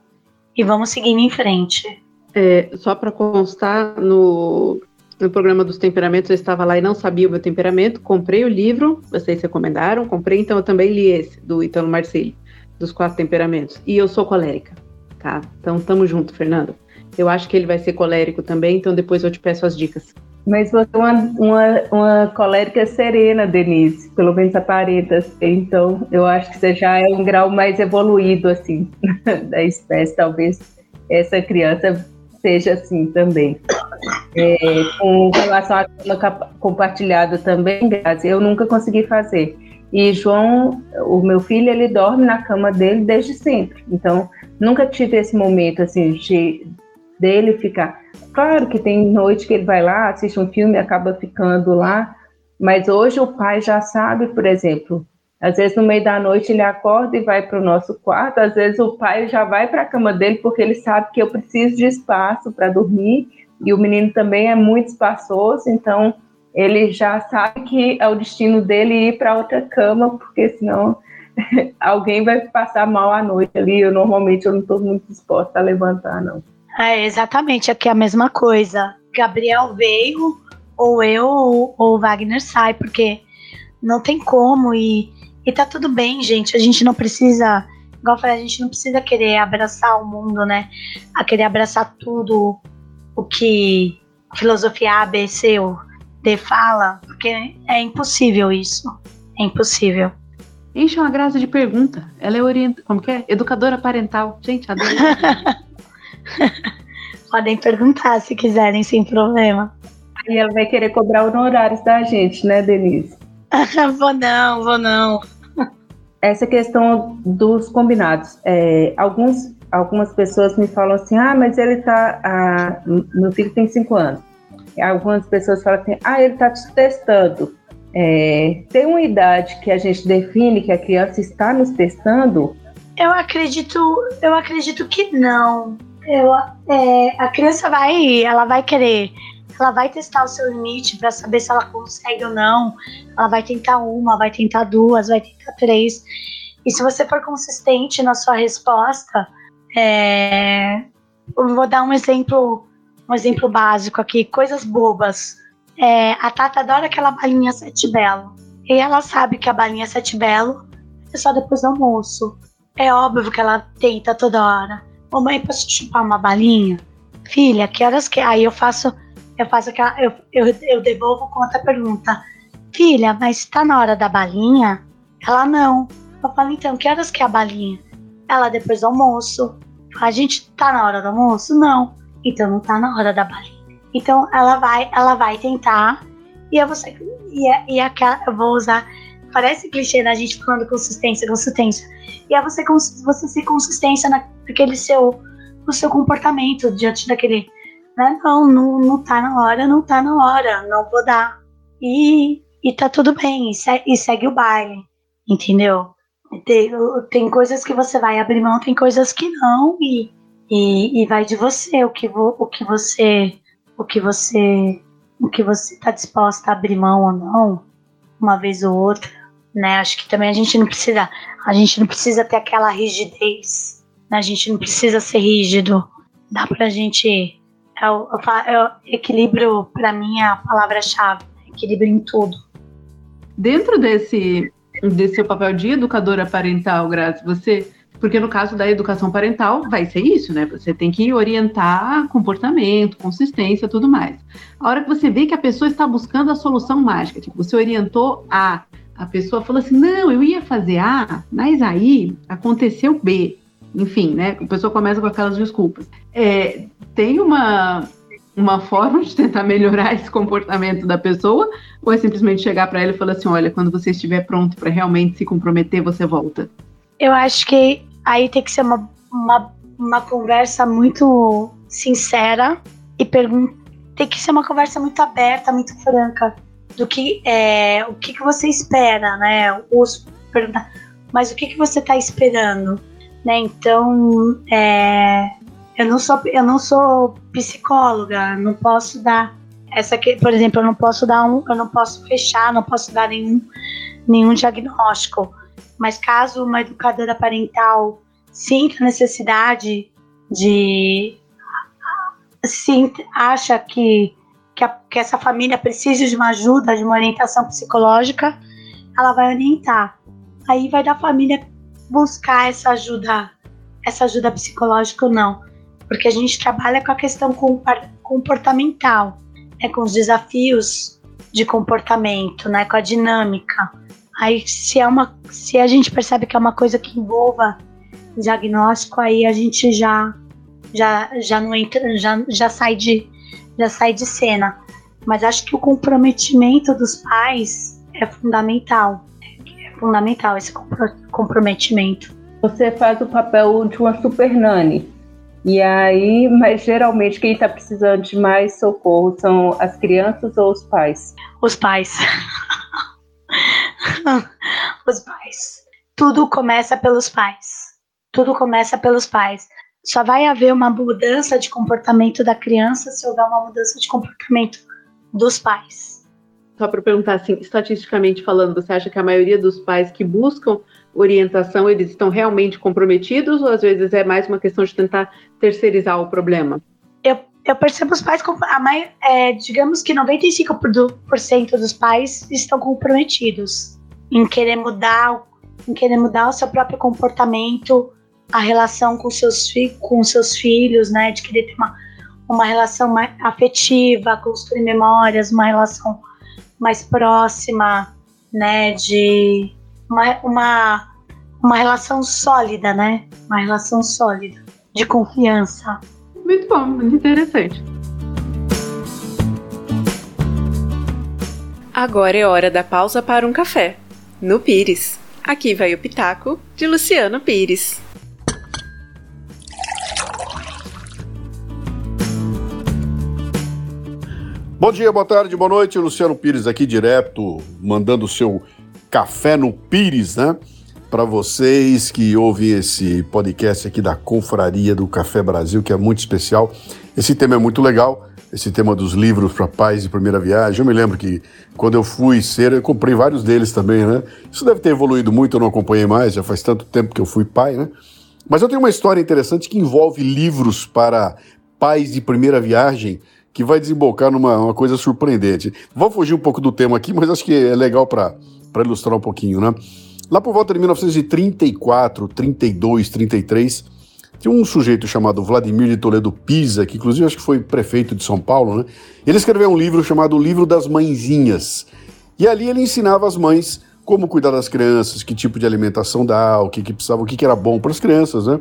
e vamos seguindo em frente. É, só para constar, no, no programa dos temperamentos eu estava lá e não sabia o meu temperamento, comprei o livro, vocês recomendaram, comprei, então eu também li esse, do Italo Marcelli, dos quatro temperamentos. E eu sou colérica, tá? Então tamo junto, Fernando. Eu acho que ele vai ser colérico também, então depois eu te peço as dicas. Mas você é uma, uma, uma colérica serena, Denise, pelo menos aparenta ser. Então, eu acho que você já é um grau mais evoluído, assim, da espécie. Talvez essa criança seja assim também. É, com relação à cama compartilhada também, Grazi, eu nunca consegui fazer. E João, o meu filho, ele dorme na cama dele desde sempre. Então, nunca tive esse momento, assim, de dele ficar. Claro que tem noite que ele vai lá, assiste um filme acaba ficando lá, mas hoje o pai já sabe, por exemplo, às vezes no meio da noite ele acorda e vai para o nosso quarto, às vezes o pai já vai para a cama dele porque ele sabe que eu preciso de espaço para dormir e o menino também é muito espaçoso, então ele já sabe que é o destino dele ir para outra cama, porque senão alguém vai passar mal à noite ali. Eu normalmente eu não estou muito disposta a levantar, não. É, exatamente, aqui é a mesma coisa. Gabriel veio, ou eu, ou, o Wagner sai, porque não tem como e, e tá tudo bem, gente. A gente não precisa, igual eu falei, a gente não precisa querer abraçar o mundo, né? A querer abraçar tudo o que filosofia A, B, C ou D fala, porque é impossível isso. É impossível. Enche uma graça de pergunta. Ela é orienta, como que é? Educadora parental. Gente, adoro. Podem perguntar se quiserem, sem problema. Aí ela vai querer cobrar honorários da gente, né, Denise? vou não, vou não. Essa questão dos combinados. É, alguns, algumas pessoas me falam assim, ah, mas ele tá. Ah, meu filho tem cinco anos. Algumas pessoas falam assim, ah, ele tá te testando. É, tem uma idade que a gente define que a criança está nos testando? Eu acredito, eu acredito que não. Eu, é, a criança vai, ela vai querer, ela vai testar o seu limite para saber se ela consegue ou não. Ela vai tentar uma, vai tentar duas, vai tentar três. E se você for consistente na sua resposta, é, eu vou dar um exemplo, um exemplo básico aqui, coisas bobas. É, a Tata adora aquela balinha sete belo. E ela sabe que a balinha sete belo é só depois do almoço. É óbvio que ela tenta toda hora. Mamãe, posso chupar uma balinha? Filha, que horas que. Aí eu faço, eu faço aquela. Eu, eu, eu devolvo com outra pergunta. Filha, mas tá na hora da balinha? Ela não. Eu falo, então, que horas que é a balinha? Ela depois do almoço. A gente tá na hora do almoço? Não. Então não tá na hora da balinha. Então ela vai, ela vai tentar. E eu vou, e, é, e aquela, eu vou usar. Parece clichê da gente falando consistência, consistência. E é você, você ser consistência na, naquele seu, no seu comportamento diante daquele. Né? Não, não, não tá na hora, não tá na hora, não vou dar. E, e tá tudo bem, e, se, e segue o baile, entendeu? Tem, tem coisas que você vai abrir mão, tem coisas que não, e, e, e vai de você, o que, vo, o que você o que você o que você está disposta a abrir mão ou não, uma vez ou outra, né? Acho que também a gente não precisa, a gente não precisa ter aquela rigidez? A gente não precisa ser rígido, dá pra gente é o, é o equilíbrio para mim é a palavra-chave, equilíbrio em tudo. Dentro desse desse seu papel de educadora parental, Grazi, você porque no caso da educação parental vai ser isso, né? Você tem que orientar comportamento, consistência, tudo mais. A hora que você vê que a pessoa está buscando a solução mágica, tipo, você orientou A, a pessoa falou assim: "Não, eu ia fazer A, mas aí aconteceu B". Enfim, né? A pessoa começa com aquelas desculpas. É, tem uma uma forma de tentar melhorar esse comportamento da pessoa, ou é simplesmente chegar para ela e falar assim: olha, quando você estiver pronto para realmente se comprometer, você volta? Eu acho que aí tem que ser uma, uma, uma conversa muito sincera e. Tem que ser uma conversa muito aberta, muito franca do que é o que, que você espera, né? Os, perguntar, mas o que, que você está esperando, né? Então, é, eu não sou eu não sou psicóloga, não posso dar essa que, por exemplo, eu não posso dar um, eu não posso fechar, não posso dar nenhum nenhum diagnóstico. Mas caso uma educadora parental sinta necessidade de sinta, acha que, que, a, que essa família precisa de uma ajuda, de uma orientação psicológica, ela vai orientar. Aí vai da família buscar essa ajuda, essa ajuda psicológica ou não, porque a gente trabalha com a questão comportamental, né, com os desafios de comportamento, né, com a dinâmica. Aí se é uma, se a gente percebe que é uma coisa que envolva diagnóstico, aí a gente já já já não entra, já, já sai de já sai de cena. Mas acho que o comprometimento dos pais é fundamental. Fundamental esse comprometimento. Você faz o papel de uma super nani. E aí, mas geralmente quem está precisando de mais socorro são as crianças ou os pais? Os pais. Os pais. Tudo começa pelos pais. Tudo começa pelos pais. Só vai haver uma mudança de comportamento da criança se houver uma mudança de comportamento dos pais. Só para perguntar assim, estatisticamente falando, você acha que a maioria dos pais que buscam orientação, eles estão realmente comprometidos ou às vezes é mais uma questão de tentar terceirizar o problema? Eu, eu percebo os pais, a mai, é, digamos que 95% dos pais estão comprometidos em querer mudar, em querer mudar o seu próprio comportamento, a relação com seus, com seus filhos, né? De querer ter uma, uma relação afetiva, construir memórias, uma relação mais próxima, né? De uma, uma, uma relação sólida, né? Uma relação sólida, de confiança. Muito bom, muito interessante. Agora é hora da pausa para um café no Pires. Aqui vai o Pitaco de Luciano Pires. Bom dia, boa tarde, boa noite. Luciano Pires aqui direto, mandando o seu café no Pires, né? Para vocês que ouvem esse podcast aqui da Confraria do Café Brasil, que é muito especial. Esse tema é muito legal esse tema dos livros para pais de primeira viagem. Eu me lembro que quando eu fui ser, eu comprei vários deles também, né? Isso deve ter evoluído muito, eu não acompanhei mais, já faz tanto tempo que eu fui pai, né? Mas eu tenho uma história interessante que envolve livros para pais de primeira viagem que vai desembocar numa uma coisa surpreendente. Vou fugir um pouco do tema aqui, mas acho que é legal para ilustrar um pouquinho, né? Lá por volta de 1934, 32, 33, tinha um sujeito chamado Vladimir de Toledo Pisa, que inclusive acho que foi prefeito de São Paulo, né? Ele escreveu um livro chamado Livro das Mãezinhas. E ali ele ensinava as mães como cuidar das crianças, que tipo de alimentação dar, o que, que precisava, o que, que era bom para as crianças, né?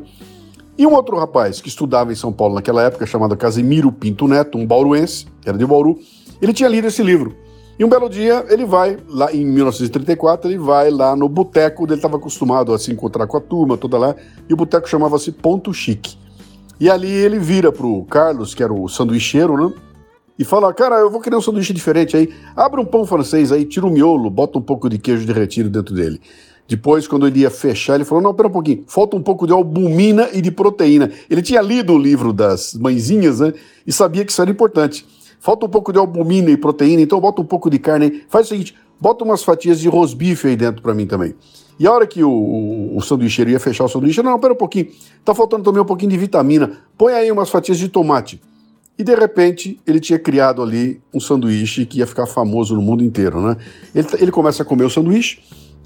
E um outro rapaz que estudava em São Paulo naquela época, chamado Casimiro Pinto Neto, um bauruense, era de Bauru, ele tinha lido esse livro. E um belo dia ele vai, lá em 1934, ele vai lá no boteco, ele estava acostumado a se encontrar com a turma toda lá, e o boteco chamava-se Ponto Chique. E ali ele vira pro Carlos, que era o sanduicheiro, né? e fala, cara, eu vou querer um sanduíche diferente aí. Abre um pão francês aí, tira o miolo, bota um pouco de queijo derretido dentro dele. Depois, quando ele ia fechar, ele falou: Não, pera um pouquinho, falta um pouco de albumina e de proteína. Ele tinha lido o livro das mãezinhas, né? E sabia que isso era importante. Falta um pouco de albumina e proteína, então bota um pouco de carne aí. Faz o seguinte: bota umas fatias de rosbife aí dentro para mim também. E a hora que o, o, o sanduícheiro ia fechar o sanduíche, não, pera um pouquinho, tá faltando também um pouquinho de vitamina, põe aí umas fatias de tomate. E de repente ele tinha criado ali um sanduíche que ia ficar famoso no mundo inteiro, né? Ele, ele começa a comer o sanduíche,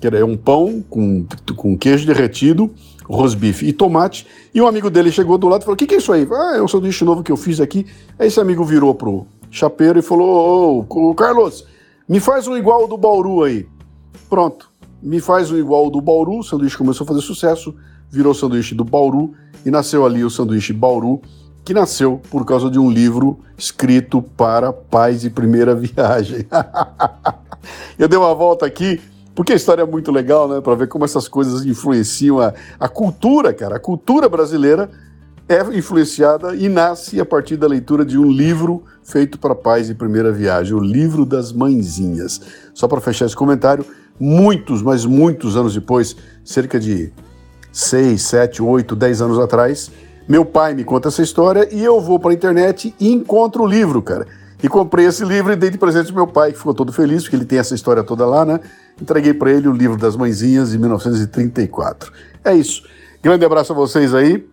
que era um pão com, com queijo derretido, rosbife e tomate. E um amigo dele chegou do lado e falou: O que, que é isso aí? Ah, é um sanduíche novo que eu fiz aqui. Aí esse amigo virou pro chapeiro e falou: Ô, Carlos, me faz um igual do Bauru aí. Pronto, me faz um igual do Bauru. O sanduíche começou a fazer sucesso, virou sanduíche do Bauru e nasceu ali o sanduíche Bauru, que nasceu por causa de um livro escrito para pais de primeira viagem. eu dei uma volta aqui porque a história é muito legal, né? Para ver como essas coisas influenciam a, a cultura, cara. A cultura brasileira é influenciada e nasce a partir da leitura de um livro feito para pais de primeira viagem, o livro das mãezinhas. Só para fechar esse comentário, muitos, mas muitos anos depois, cerca de 6, 7, 8, 10 anos atrás, meu pai me conta essa história e eu vou para a internet e encontro o livro, cara. E comprei esse livro e dei de presente ao meu pai, que ficou todo feliz, porque ele tem essa história toda lá, né? Entreguei para ele o livro das mãezinhas de 1934. É isso. Grande abraço a vocês aí.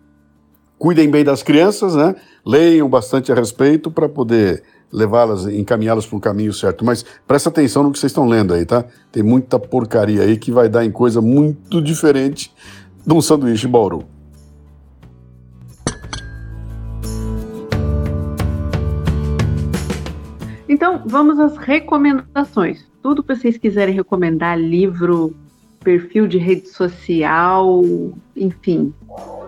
Cuidem bem das crianças, né? Leiam bastante a respeito para poder levá-las, encaminhá-las para o caminho certo. Mas presta atenção no que vocês estão lendo aí, tá? Tem muita porcaria aí que vai dar em coisa muito diferente de um sanduíche Bauru. Então, vamos às recomendações. Tudo que vocês quiserem recomendar, livro, perfil de rede social, enfim,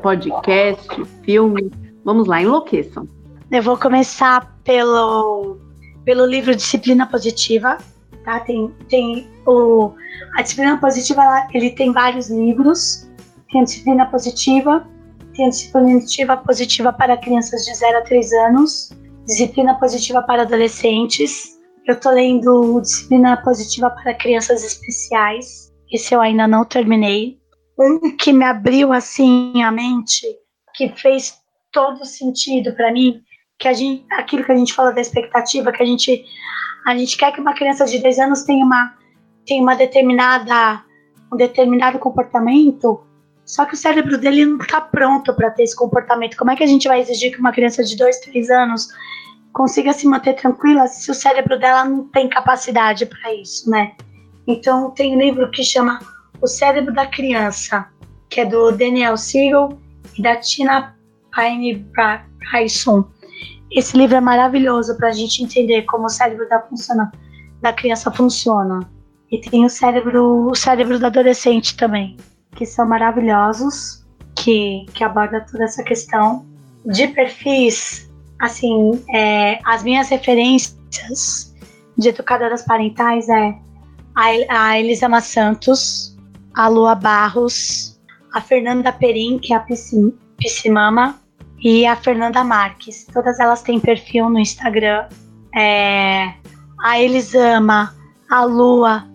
podcast, filme, vamos lá, enlouqueçam. Eu vou começar pelo, pelo livro Disciplina Positiva. Tá? Tem, tem o, a Disciplina Positiva, ele tem vários livros. Tem a Disciplina Positiva, tem a Disciplina Positiva para crianças de 0 a 3 anos, Disciplina Positiva para Adolescentes. Eu tô lendo Disciplina Positiva para Crianças Especiais. Esse eu ainda não terminei. Um que me abriu assim a mente, que fez todo sentido para mim, que a gente, aquilo que a gente fala da expectativa, que a gente a gente quer que uma criança de 10 anos tenha uma tenha uma determinada um determinado comportamento, só que o cérebro dele não está pronto para ter esse comportamento. Como é que a gente vai exigir que uma criança de 2, 3 anos consiga se manter tranquila se o cérebro dela não tem capacidade para isso, né? Então tem um livro que chama O Cérebro da Criança, que é do Daniel Siegel e da Tina Payne Bryson. Esse livro é maravilhoso para a gente entender como o cérebro da, funciona, da criança funciona. E tem o cérebro, o cérebro do adolescente também, que são maravilhosos, que, que aborda toda essa questão de perfis assim, é, as minhas referências de educadoras parentais é a, a Elisama Santos, a Lua Barros, a Fernanda Perim, que é a Piscimama, e a Fernanda Marques. Todas elas têm perfil no Instagram. É, a Elisama, a Lua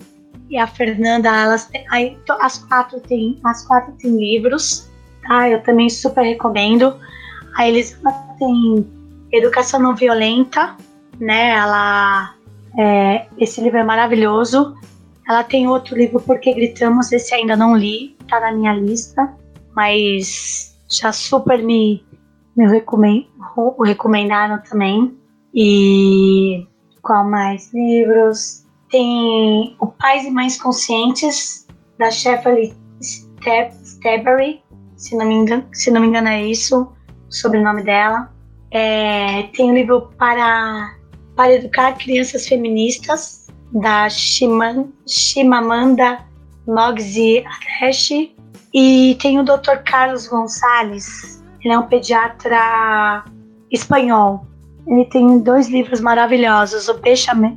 e a Fernanda, elas têm, aí, as quatro têm, as quatro têm livros, tá? Eu também super recomendo. A Elisama tem Educação Não Violenta, né? Ela, é, esse livro é maravilhoso. Ela tem outro livro, Porque Gritamos, esse ainda não li, tá na minha lista, mas já super me, me recomend, recomendaram também. E qual mais livros? Tem o Pais e Mães Conscientes, da Sheffield Staberry, se não me engano, se não me engano é isso, o sobrenome dela. É, tem o livro para, para Educar Crianças Feministas, da Shiman, Shimamanda Ngozi Adichie. E tem o Dr. Carlos Gonçalves, ele é um pediatra espanhol. Ele tem dois livros maravilhosos, O Bechamel,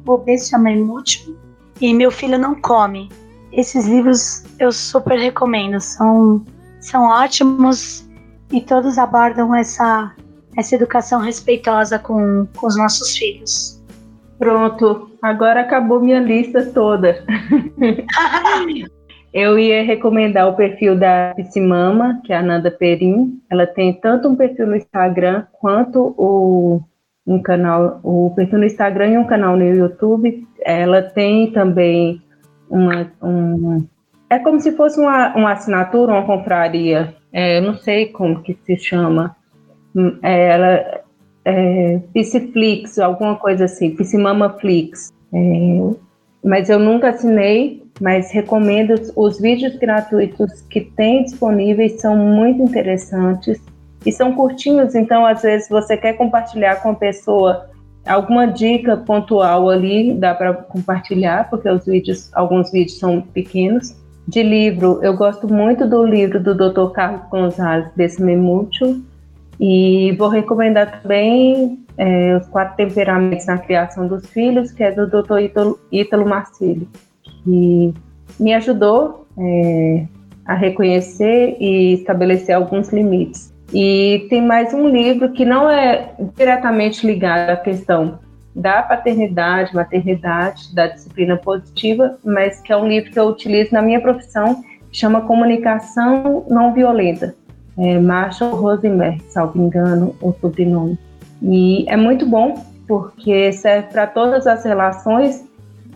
Múltiplo e Meu Filho Não Come. Esses livros eu super recomendo, são, são ótimos e todos abordam essa essa educação respeitosa com, com os nossos filhos. Pronto, agora acabou minha lista toda. Eu ia recomendar o perfil da Piscimama, que é a Nanda Perim. Ela tem tanto um perfil no Instagram quanto o, um canal, o perfil no Instagram e um canal no YouTube. Ela tem também uma, um, é como se fosse uma, uma assinatura, uma confraria. É, eu não sei como que se chama. Hum, é, ela é, alguma coisa assim, Piscimamaflix. É, mas eu nunca assinei, mas recomendo os vídeos gratuitos que tem disponíveis, são muito interessantes e são curtinhos, então às vezes você quer compartilhar com a pessoa alguma dica pontual ali, dá para compartilhar, porque os vídeos, alguns vídeos são pequenos. De livro, eu gosto muito do livro do Dr. Carlos Gonzalez, Desse Mútuo, e vou recomendar também é, Os Quatro Temperamentos na Criação dos Filhos, que é do Dr. Ítalo, Ítalo Marcilli, que me ajudou é, a reconhecer e estabelecer alguns limites. E tem mais um livro que não é diretamente ligado à questão da paternidade, maternidade, da disciplina positiva, mas que é um livro que eu utilizo na minha profissão, chama Comunicação Não Violenta, é Marshall Rosenberg, salvo engano, o sobrenome. E é muito bom, porque serve para todas as relações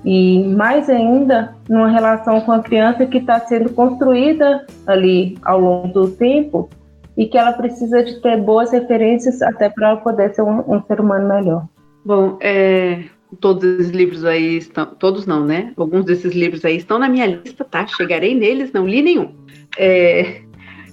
e mais ainda numa relação com a criança que está sendo construída ali ao longo do tempo e que ela precisa de ter boas referências até para ela poder ser um, um, ser humano melhor. Bom, é, todos esses livros aí estão, todos não, né? Alguns desses livros aí estão na minha lista, tá? Chegarei neles, não li nenhum. É,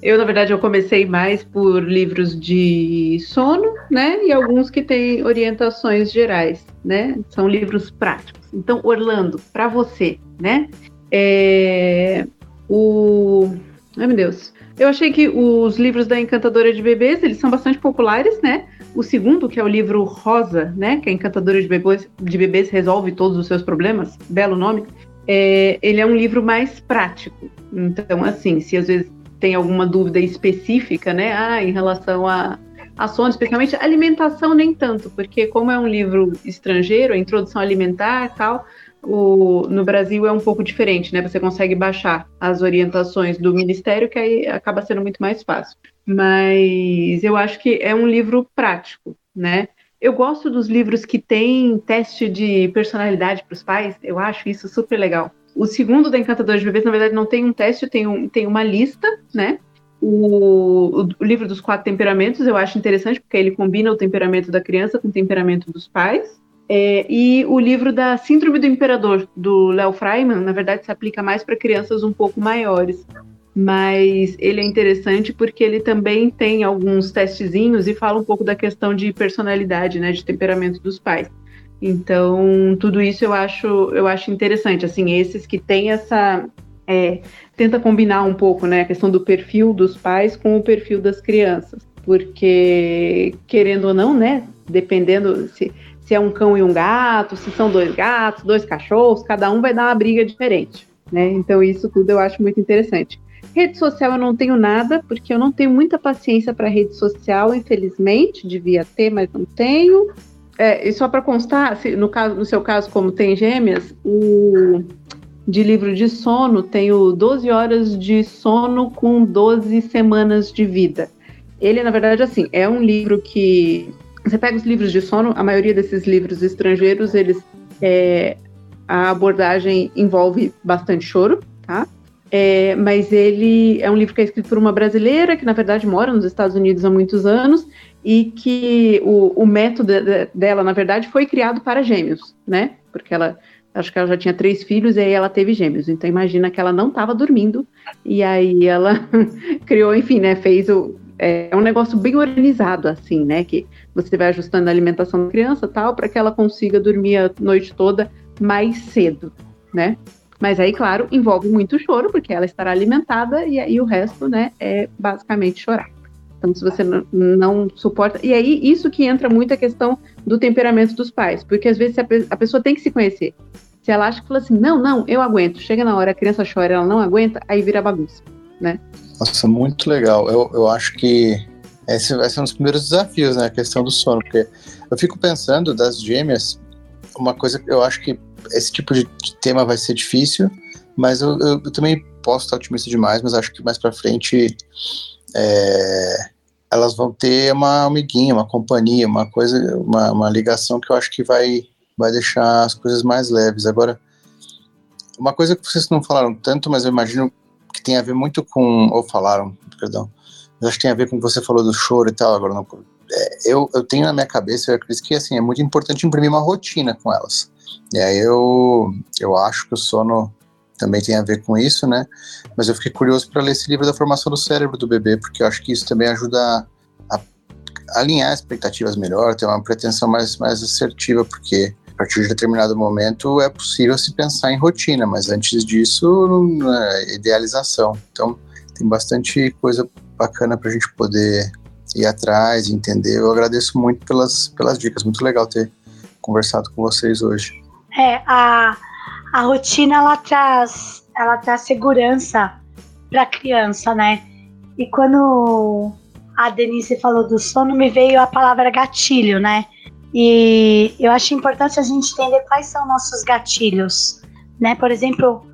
eu, na verdade, eu comecei mais por livros de sono, né? E alguns que têm orientações gerais, né? São livros práticos. Então, Orlando, para você, né? É, o. Ai, meu Deus. Eu achei que os livros da Encantadora de Bebês, eles são bastante populares, né? O segundo, que é o livro Rosa, né? Que a Encantadora de Bebês, de bebês resolve todos os seus problemas, belo nome. É, ele é um livro mais prático. Então, assim, se às vezes tem alguma dúvida específica, né? Ah, em relação a, a sono, especialmente alimentação nem tanto, porque como é um livro estrangeiro, a introdução alimentar tal, o, no Brasil é um pouco diferente, né? Você consegue baixar as orientações do Ministério, que aí acaba sendo muito mais fácil. Mas eu acho que é um livro prático, né? Eu gosto dos livros que têm teste de personalidade para os pais, eu acho isso super legal. O segundo da Encantadora de Bebês, na verdade, não tem um teste, tem, um, tem uma lista, né? O, o, livro dos quatro temperamentos eu acho interessante, porque ele combina o temperamento da criança com o temperamento dos pais. É, e o livro da Síndrome do Imperador, do Léo Freiman, na verdade, se aplica mais para crianças um pouco maiores. Mas ele é interessante porque ele também tem alguns testezinhos e fala um pouco da questão de personalidade, né, de temperamento dos pais. Então, tudo isso eu acho, eu acho interessante. Assim, esses que têm essa. É, tenta combinar um pouco né, a questão do perfil dos pais com o perfil das crianças. Porque, querendo ou não, né? Dependendo se, se é um cão e um gato, se são dois gatos, dois cachorros, cada um vai dar uma briga diferente. Né? Então, isso tudo eu acho muito interessante. Rede social eu não tenho nada, porque eu não tenho muita paciência para rede social, infelizmente, devia ter, mas não tenho. É, e só para constar, se, no, caso, no seu caso, como tem gêmeas, o de livro de sono tem o 12 horas de sono com 12 semanas de vida. Ele, na verdade, assim, é um livro que. Você pega os livros de sono, a maioria desses livros estrangeiros, eles. É, a abordagem envolve bastante choro, tá? É, mas ele é um livro que é escrito por uma brasileira que, na verdade, mora nos Estados Unidos há muitos anos e que o, o método dela, na verdade, foi criado para gêmeos, né? Porque ela, acho que ela já tinha três filhos e aí ela teve gêmeos. Então imagina que ela não estava dormindo e aí ela criou, enfim, né? Fez o é, é um negócio bem organizado assim, né? Que você vai ajustando a alimentação da criança tal para que ela consiga dormir a noite toda mais cedo, né? Mas aí, claro, envolve muito choro, porque ela estará alimentada e aí o resto, né, é basicamente chorar. Então, se você não, suporta. E aí, isso que entra muito a questão do temperamento dos pais, porque às vezes a, a pessoa tem que se conhecer. Se ela acha que fala assim, não, não, eu aguento, chega na hora, a criança chora, ela não aguenta, aí vira bagunça, né? Nossa, muito legal. Eu, eu acho que esse vai ser um dos primeiros desafios, né? A questão do sono, porque eu fico pensando das gêmeas, uma coisa que eu acho que esse tipo de tema vai ser difícil, mas eu, eu, eu também posso estar otimista demais, mas acho que mais para frente é, elas vão ter uma amiguinha, uma companhia, uma coisa, uma, uma ligação que eu acho que vai, vai deixar as coisas mais leves. Agora, uma coisa que vocês não falaram tanto, mas eu imagino que tem a ver muito com, ou falaram, perdão, mas acho que tem a ver com o que você falou do choro e tal, agora não, é, eu, eu tenho na minha cabeça, eu acredito que assim, é muito importante imprimir uma rotina com elas. E aí eu, eu acho que o sono também tem a ver com isso, né? Mas eu fiquei curioso para ler esse livro da formação do cérebro do bebê, porque eu acho que isso também ajuda a, a alinhar expectativas melhor, ter uma pretensão mais, mais assertiva, porque a partir de determinado momento é possível se pensar em rotina, mas antes disso, é idealização. Então, tem bastante coisa bacana para a gente poder ir atrás, entender. Eu agradeço muito pelas, pelas dicas, muito legal ter conversado com vocês hoje. É, a, a rotina ela traz, ela traz segurança para a criança, né? E quando a Denise falou do sono, me veio a palavra gatilho, né? E eu acho importante a gente entender quais são nossos gatilhos, né? Por exemplo,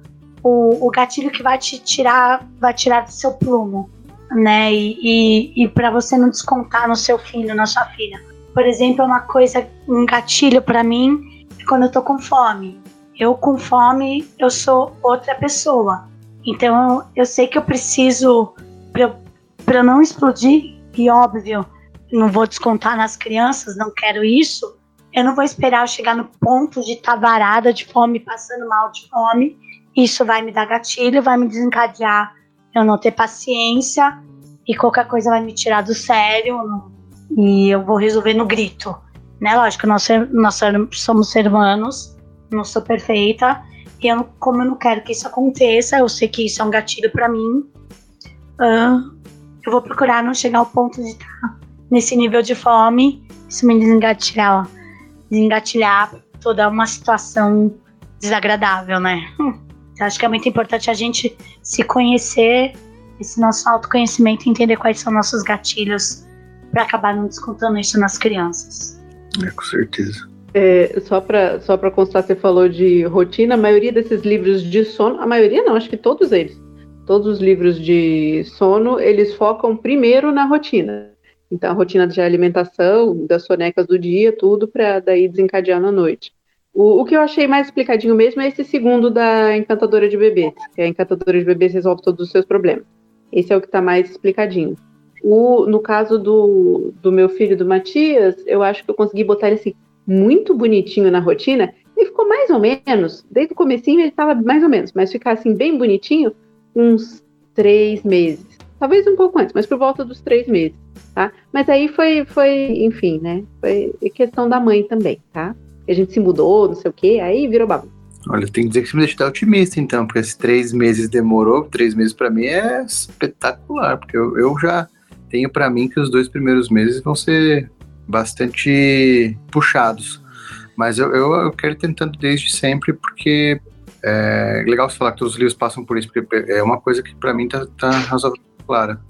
o, o gatilho que vai te tirar, vai tirar do seu plumo, né? E, e, e para você não descontar no seu filho, na sua filha. Por exemplo, uma coisa, um gatilho para mim, é quando eu tô com fome. Eu com fome, eu sou outra pessoa. Então eu sei que eu preciso, para não explodir, e óbvio, não vou descontar nas crianças, não quero isso. Eu não vou esperar eu chegar no ponto de estar tá varada de fome, passando mal de fome. Isso vai me dar gatilho, vai me desencadear eu não ter paciência e qualquer coisa vai me tirar do sério e eu vou resolver no grito. Né? Lógico, nós, nós somos seres humanos, não sou perfeita, e eu, como eu não quero que isso aconteça, eu sei que isso é um gatilho para mim, uh, eu vou procurar não chegar ao ponto de estar nesse nível de fome, isso me desengatilhar, desengatilhar toda uma situação desagradável, né? Hum. Então, acho que é muito importante a gente se conhecer, esse nosso autoconhecimento, entender quais são nossos gatilhos para acabar não descontando isso nas crianças. É, com certeza. É, só para só constar, você falou de rotina, a maioria desses livros de sono, a maioria não, acho que todos eles, todos os livros de sono, eles focam primeiro na rotina. Então, a rotina de alimentação, das sonecas do dia, tudo para daí desencadear na noite. O, o, que eu achei mais explicadinho mesmo é esse segundo da encantadora de bebês, que a encantadora de bebês resolve todos os seus problemas. Esse é o que está mais explicadinho. O, no caso do, do meu filho, do Matias, eu acho que eu consegui botar ele assim, muito bonitinho na rotina. Ele ficou mais ou menos, desde o comecinho ele estava mais ou menos, mas ficar assim bem bonitinho, uns três meses. Talvez um pouco antes, mas por volta dos três meses, tá? Mas aí foi, foi enfim, né? Foi questão da mãe também, tá? A gente se mudou, não sei o quê, aí virou bagunça. Olha, tem que dizer que você me deixa otimista, então, porque esses três meses demorou, três meses para mim é espetacular, porque eu, eu já tenho para mim que os dois primeiros meses vão ser bastante puxados. Mas eu, eu, eu quero ir tentando desde sempre, porque é legal você falar que todos os livros passam por isso, porque é uma coisa que para mim tá, tá razoável clara.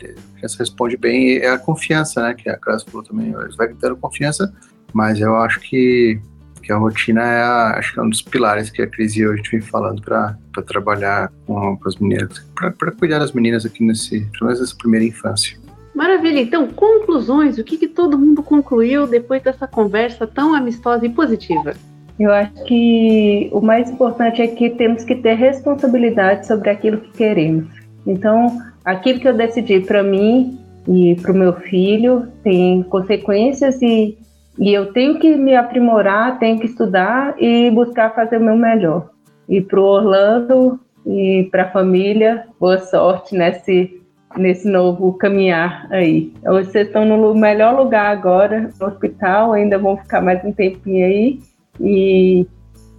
Essa responde bem, é a confiança, né? Que a Cláudia falou também. Eles vai dando confiança, mas eu acho que que a rotina é, a, acho que é um dos pilares que a Cris e eu a gente vem falando para trabalhar com, com, as meninas, para cuidar das meninas aqui nesse, pelo menos nessa primeira infância. Maravilha, então, conclusões, o que, que todo mundo concluiu depois dessa conversa tão amistosa e positiva? Eu acho que o mais importante é que temos que ter responsabilidade sobre aquilo que queremos. Então, aquilo que eu decidi para mim e para o meu filho tem consequências e e eu tenho que me aprimorar, tenho que estudar e buscar fazer o meu melhor. E para o Orlando e para a família, boa sorte nesse, nesse novo caminhar aí. Vocês estão no melhor lugar agora, no hospital, ainda vão ficar mais um tempinho aí. E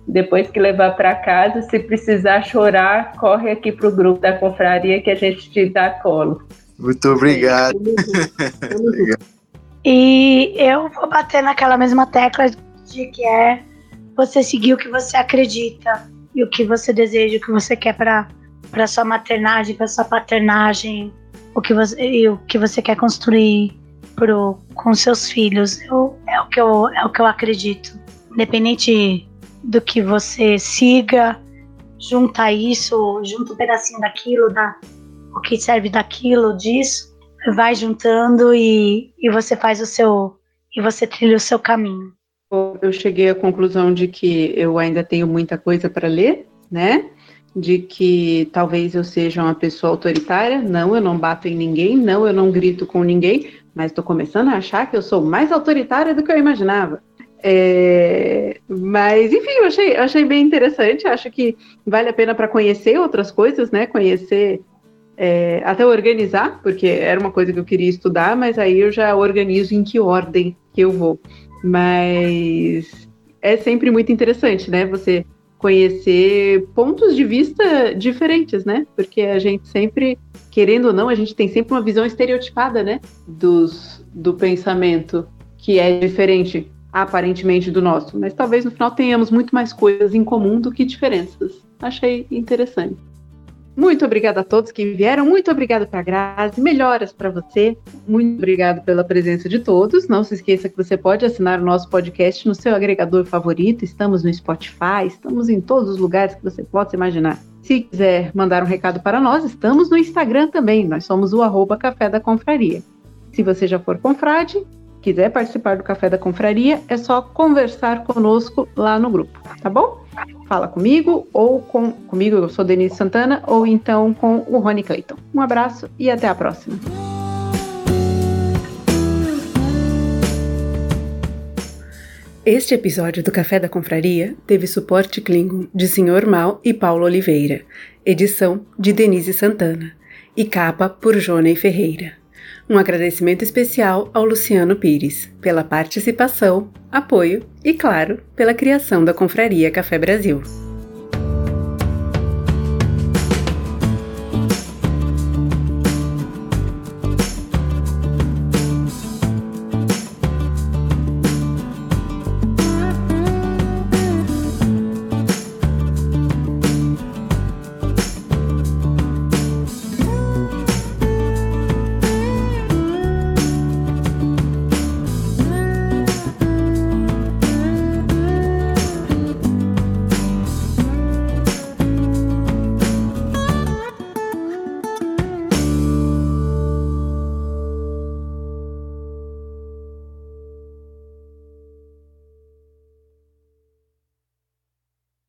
depois que levar para casa, se precisar chorar, corre aqui para o grupo da confraria que a gente te dá colo. Muito obrigado. E eu vou bater naquela mesma tecla de que é você seguir o que você acredita e o que você deseja, o que você quer para para sua maternagem, para sua paternagem, o que você e o que você quer construir pro, com seus filhos. Eu, é, o que eu, é o que eu acredito. Independente do que você siga, junta isso, junta um pedacinho daquilo, da, o que serve daquilo, disso, vai juntando e, e você faz o seu. e você trilha o seu caminho. Eu cheguei à conclusão de que eu ainda tenho muita coisa para ler, né? De que talvez eu seja uma pessoa autoritária. Não, eu não bato em ninguém. Não, eu não grito com ninguém. Mas estou começando a achar que eu sou mais autoritária do que eu imaginava. É, mas, enfim, eu achei, achei bem interessante. Acho que vale a pena para conhecer outras coisas, né? Conhecer, é, até organizar, porque era uma coisa que eu queria estudar, mas aí eu já organizo em que ordem que eu vou. Mas é sempre muito interessante, né? Você conhecer pontos de vista diferentes, né? Porque a gente sempre, querendo ou não, a gente tem sempre uma visão estereotipada, né? Dos, do pensamento que é diferente aparentemente do nosso, mas talvez no final tenhamos muito mais coisas em comum do que diferenças. Achei interessante. Muito obrigada a todos que vieram, muito obrigada para Grazi, melhoras para você, muito obrigado pela presença de todos. Não se esqueça que você pode assinar o nosso podcast no seu agregador favorito, estamos no Spotify, estamos em todos os lugares que você possa imaginar. Se quiser mandar um recado para nós, estamos no Instagram também, nós somos o arroba Café da Confraria. Se você já for confrade, quiser participar do Café da Confraria, é só conversar conosco lá no grupo, tá bom? Fala comigo ou com comigo, eu sou Denise Santana, ou então com o Rony Clayton. Um abraço e até a próxima. Este episódio do Café da Confraria teve suporte Klingon de Sr. Mal e Paulo Oliveira, edição de Denise Santana e capa por Jonei Ferreira. Um agradecimento especial ao Luciano Pires pela participação, apoio e, claro, pela criação da Confraria Café Brasil.